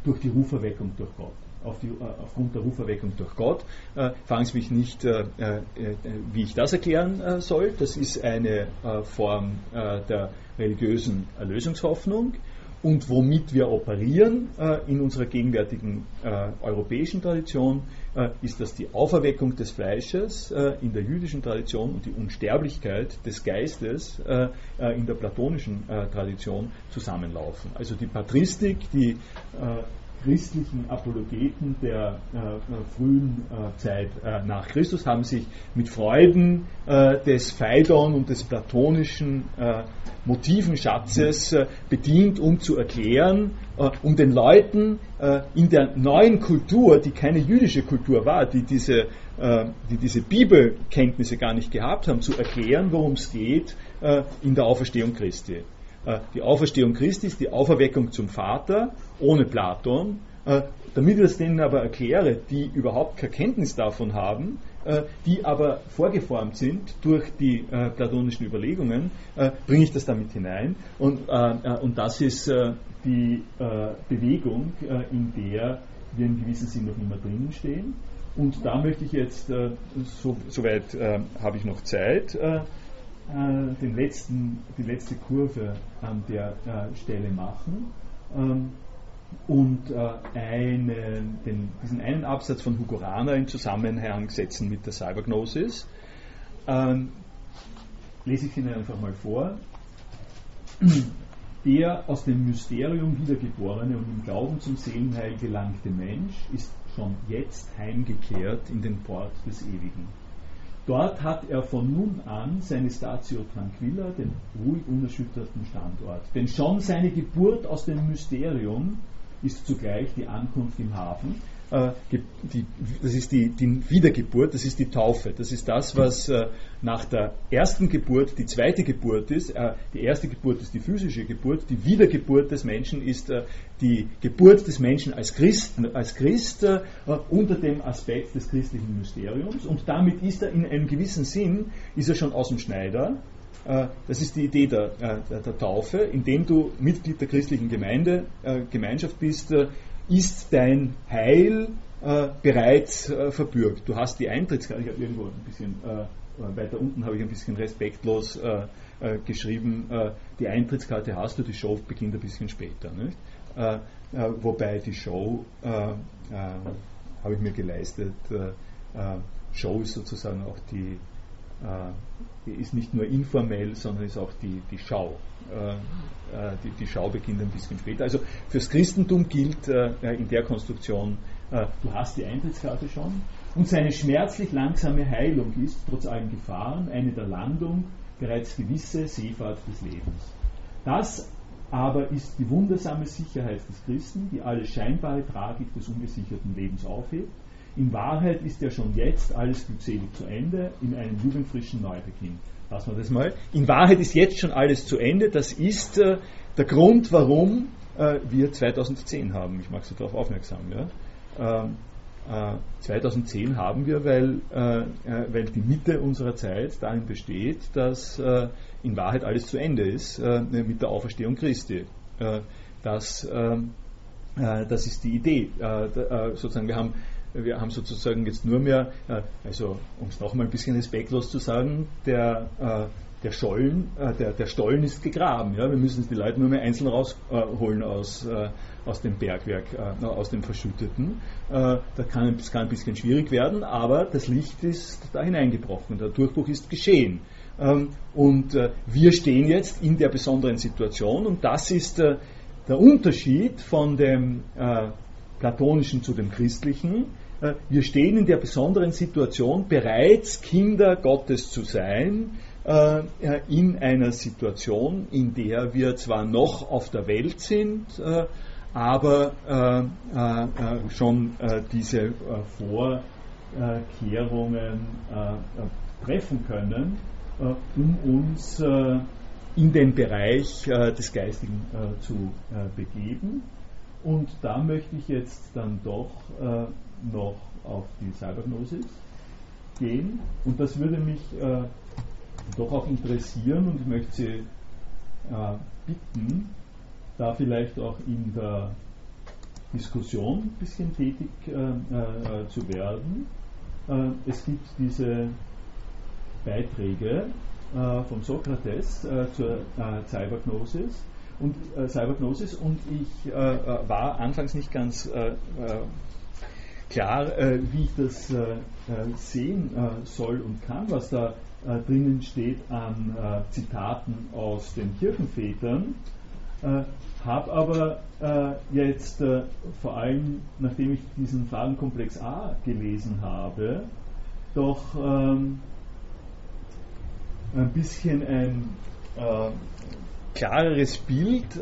durch die Ruferweckung durch Gott. Auf die, äh, aufgrund der Ruferweckung durch Gott. Äh, fragen Sie mich nicht, äh, äh, wie ich das erklären äh, soll. Das ist eine Form der religiösen Erlösungshoffnung und womit wir operieren in unserer gegenwärtigen europäischen Tradition, ist das die Auferweckung des Fleisches in der jüdischen Tradition und die Unsterblichkeit des Geistes in der platonischen Tradition zusammenlaufen. Also die Patristik, die christlichen Apologeten der äh, frühen äh, Zeit äh, nach Christus haben sich mit Freuden äh, des Phaidon und des platonischen äh, Motivenschatzes äh, bedient, um zu erklären, um den Leuten in der neuen Kultur, die keine jüdische Kultur war, die diese, die diese Bibelkenntnisse gar nicht gehabt haben, zu erklären, worum es geht in der Auferstehung Christi. Äh, die Auferstehung Christi ist die Auferweckung zum Vater ohne Platon. Äh, damit ich das denen aber erkläre, die überhaupt keine Kenntnis davon haben, äh, die aber vorgeformt sind durch die platonischen Überlegungen, bringe ich das damit hinein. Und, und das ist die Bewegung, in der wir in gewissem Sinn noch immer drinnen stehen. Und da möchte ich jetzt, so, soweit habe ich noch Zeit, äh, den letzten, die letzte Kurve an der äh, Stelle machen ähm, und äh, eine, den, diesen einen Absatz von Hugo Rahner in Zusammenhang setzen mit der Cybergnosis. Ähm, lese ich Ihnen einfach mal vor. Der aus dem Mysterium wiedergeborene und im Glauben zum Seelenheil gelangte Mensch ist schon jetzt heimgekehrt in den Port des Ewigen Dort hat er von nun an seine Statio Tranquilla, den ruhig unerschütterten Standort. Denn schon seine Geburt aus dem Mysterium ist zugleich die Ankunft im Hafen die, das ist die, die, Wiedergeburt, das ist die Taufe. Das ist das, was äh, nach der ersten Geburt die zweite Geburt ist. Äh, die erste Geburt ist die physische Geburt, die Wiedergeburt des Menschen ist die Geburt des Menschen als, Christen, als Christ unter dem Aspekt des christlichen Mysteriums. Und damit ist er in einem gewissen Sinn, ist er schon aus dem Schneider. Das ist die Idee der, der, der, Taufe. Indem du Mitglied der christlichen Gemeinde, Gemeinschaft bist, ist dein Heil äh, bereits äh, verbürgt. Du hast die Eintrittskarte, ich habe irgendwo ein bisschen äh, weiter unten habe ich ein bisschen respektlos äh, äh, geschrieben, äh, die Eintrittskarte hast du, die Show beginnt ein bisschen später. wobei die Show habe ich mir geleistet, Show ist sozusagen auch die ist nicht nur informell, sondern ist auch die, die Schau. Äh, äh, die, die, Schau beginnt ein bisschen später. Also fürs Christentum gilt äh, in der Konstruktion, du hast die Eintrittskarte schon und seine schmerzlich langsame Heilung ist, trotz allen Gefahren, eine der Landung bereits gewisse Seefahrt des Lebens. Das aber ist die wundersame Sicherheit des Christen, die alle scheinbare Tragik des ungesicherten Lebens aufhebt in Wahrheit ist ja schon jetzt alles glückselig zu Ende in einem jugendfrischen Neubeginn. Lassen wir das mal. In Wahrheit ist jetzt schon alles zu Ende. Das ist äh, der Grund, warum äh, wir 2010 haben. Ich mache Sie darauf aufmerksam. Ja? Äh, 2010 haben wir, weil, äh, äh, weil die Mitte unserer Zeit darin besteht, dass äh, in Wahrheit alles zu Ende ist mit der Auferstehung Christi. das, das ist die Idee. sozusagen, wir haben wir haben sozusagen jetzt nur mehr, äh, also um es nochmal ein bisschen respektlos zu sagen, der, äh, der Schollen, äh, der, der Stollen ist gegraben. Ja? Wir müssen die Leute nur mehr einzeln rausholen aus, aus dem Bergwerk, aus dem Verschütteten. Da kann, das kann ein bisschen schwierig werden, aber das Licht ist da hineingebrochen, der Durchbruch ist geschehen. Ähm, und wir stehen jetzt in der besonderen Situation und das ist der Unterschied von dem platonischen zu dem christlichen. Äh, wir stehen in der besonderen Situation, bereits Kinder Gottes zu sein, äh, in einer Situation, in der wir zwar noch auf der Welt sind, äh, aber schon diese Vorkehrungen treffen können, um uns in den Bereich des Geistigen zu begeben. Und da möchte ich jetzt dann doch noch auf die Cybergnosis gehen. Und das würde mich äh, doch auch interessieren und ich möchte Sie äh, bitten, da vielleicht auch in der Diskussion ein bisschen tätig äh, äh zu werden. Äh, es gibt diese Beiträge äh, von Sokrates zur Cybergnosis und Cybergnosis und ich war anfangs nicht ganz klar, äh, wie ich das äh, äh sehen äh, soll und kann, was da äh, drinnen steht an äh, Zitaten aus den Kirchenvätern. habe aber jetzt vor allem, nachdem ich diesen Fragenkomplex A gelesen habe, doch ähm, ein bisschen ein klareres Bild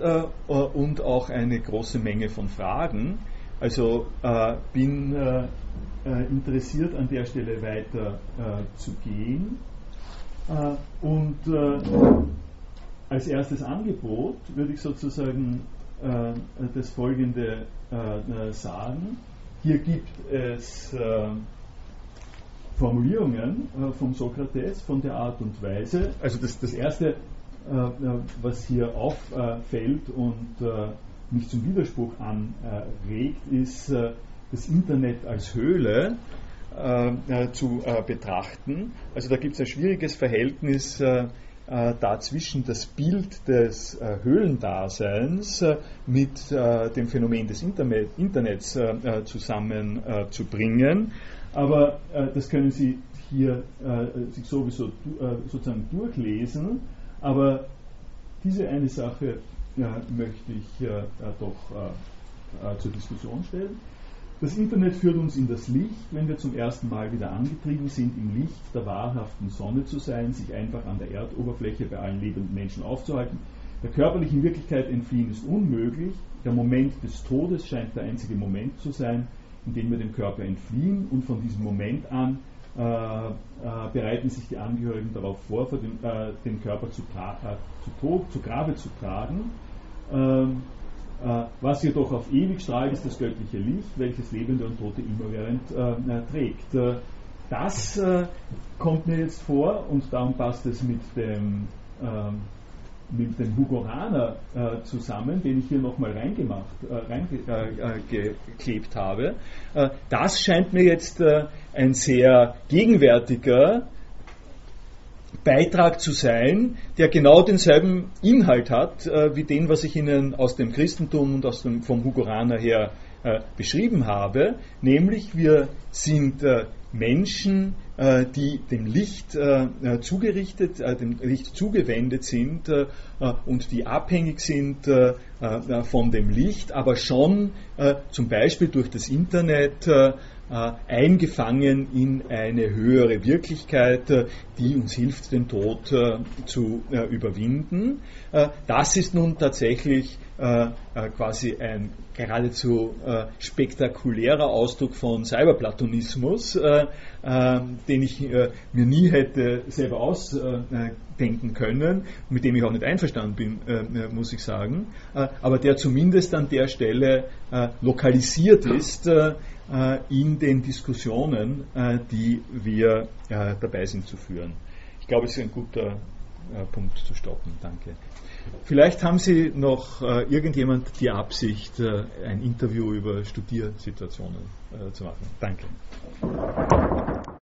und auch eine große Menge von Fragen. Also äh, bin äh, äh, interessiert an der Stelle weiter zu gehen. und als erstes Angebot würde ich sozusagen das folgende sagen. Hier gibt es Formulierungen äh, vom Sokrates von der Art und Weise. Also das, das Erste, äh, äh, was hier auffällt und mich zum Widerspruch anregt, ist das Internet als Höhle zu betrachten. Also da gibt es ein schwieriges Verhältnis dazwischen das Bild des äh, Höhlendaseins äh, mit äh, dem Phänomen des Internet, Internets zusammenzubringen. Aber äh, das können Sie hier äh, sich sowieso äh, sozusagen durchlesen. Aber diese eine Sache möchte ich doch zur Diskussion stellen. Das Internet führt uns in das Licht, wenn wir zum ersten Mal wieder angetrieben sind, im Licht der wahrhaften Sonne zu sein, sich einfach an der Erdoberfläche bei allen lebenden Menschen aufzuhalten. Der körperlichen Wirklichkeit entfliehen ist unmöglich. Der Moment des Todes scheint der einzige Moment zu sein, indem wir dem Körper entfliehen und von diesem Moment an äh, äh, bereiten sich die Angehörigen darauf vor, den, äh, den, Körper zu, äh, zu, zu Grabe zu tragen. Ähm, äh, was jedoch auf ewig strahlt, ist das göttliche Licht, welches Lebende und Tote immerwährend äh, trägt. das kommt mir jetzt vor und darum passt es mit dem ähm, mit dem Hugo Rahner äh, zusammen, den ich hier nochmal reingemacht, äh, reingeklebt äh, äh habe. Äh, das scheint mir jetzt äh, ein sehr gegenwärtiger Beitrag zu sein, der genau denselben Inhalt hat, wie den, was ich Ihnen aus dem Christentum und aus dem, vom Hugo Rahner her beschrieben habe, nämlich wir sind Menschen, äh, die dem Licht äh, äh, zugerichtet, dem Licht zugewendet sind und die abhängig sind von dem Licht, aber schon zum Beispiel durch das Internet eingefangen in eine höhere Wirklichkeit, die uns hilft, den Tod zu überwinden. Das ist nun tatsächlich quasi ein geradezu spektakulärer Ausdruck von Cyberplatonismus, den ich äh, mir nie hätte selber ausdenken können, mit dem ich auch nicht einverstanden bin, äh, muss ich sagen, äh, aber der zumindest an der Stelle lokalisiert ist in den Diskussionen, die wir dabei sind zu führen. Ich glaube, es ist ein guter Punkt zu stoppen. Danke. Vielleicht haben Sie noch äh, irgendjemand die Absicht, äh, ein Interview über Studiersituationen äh, zu machen. Danke.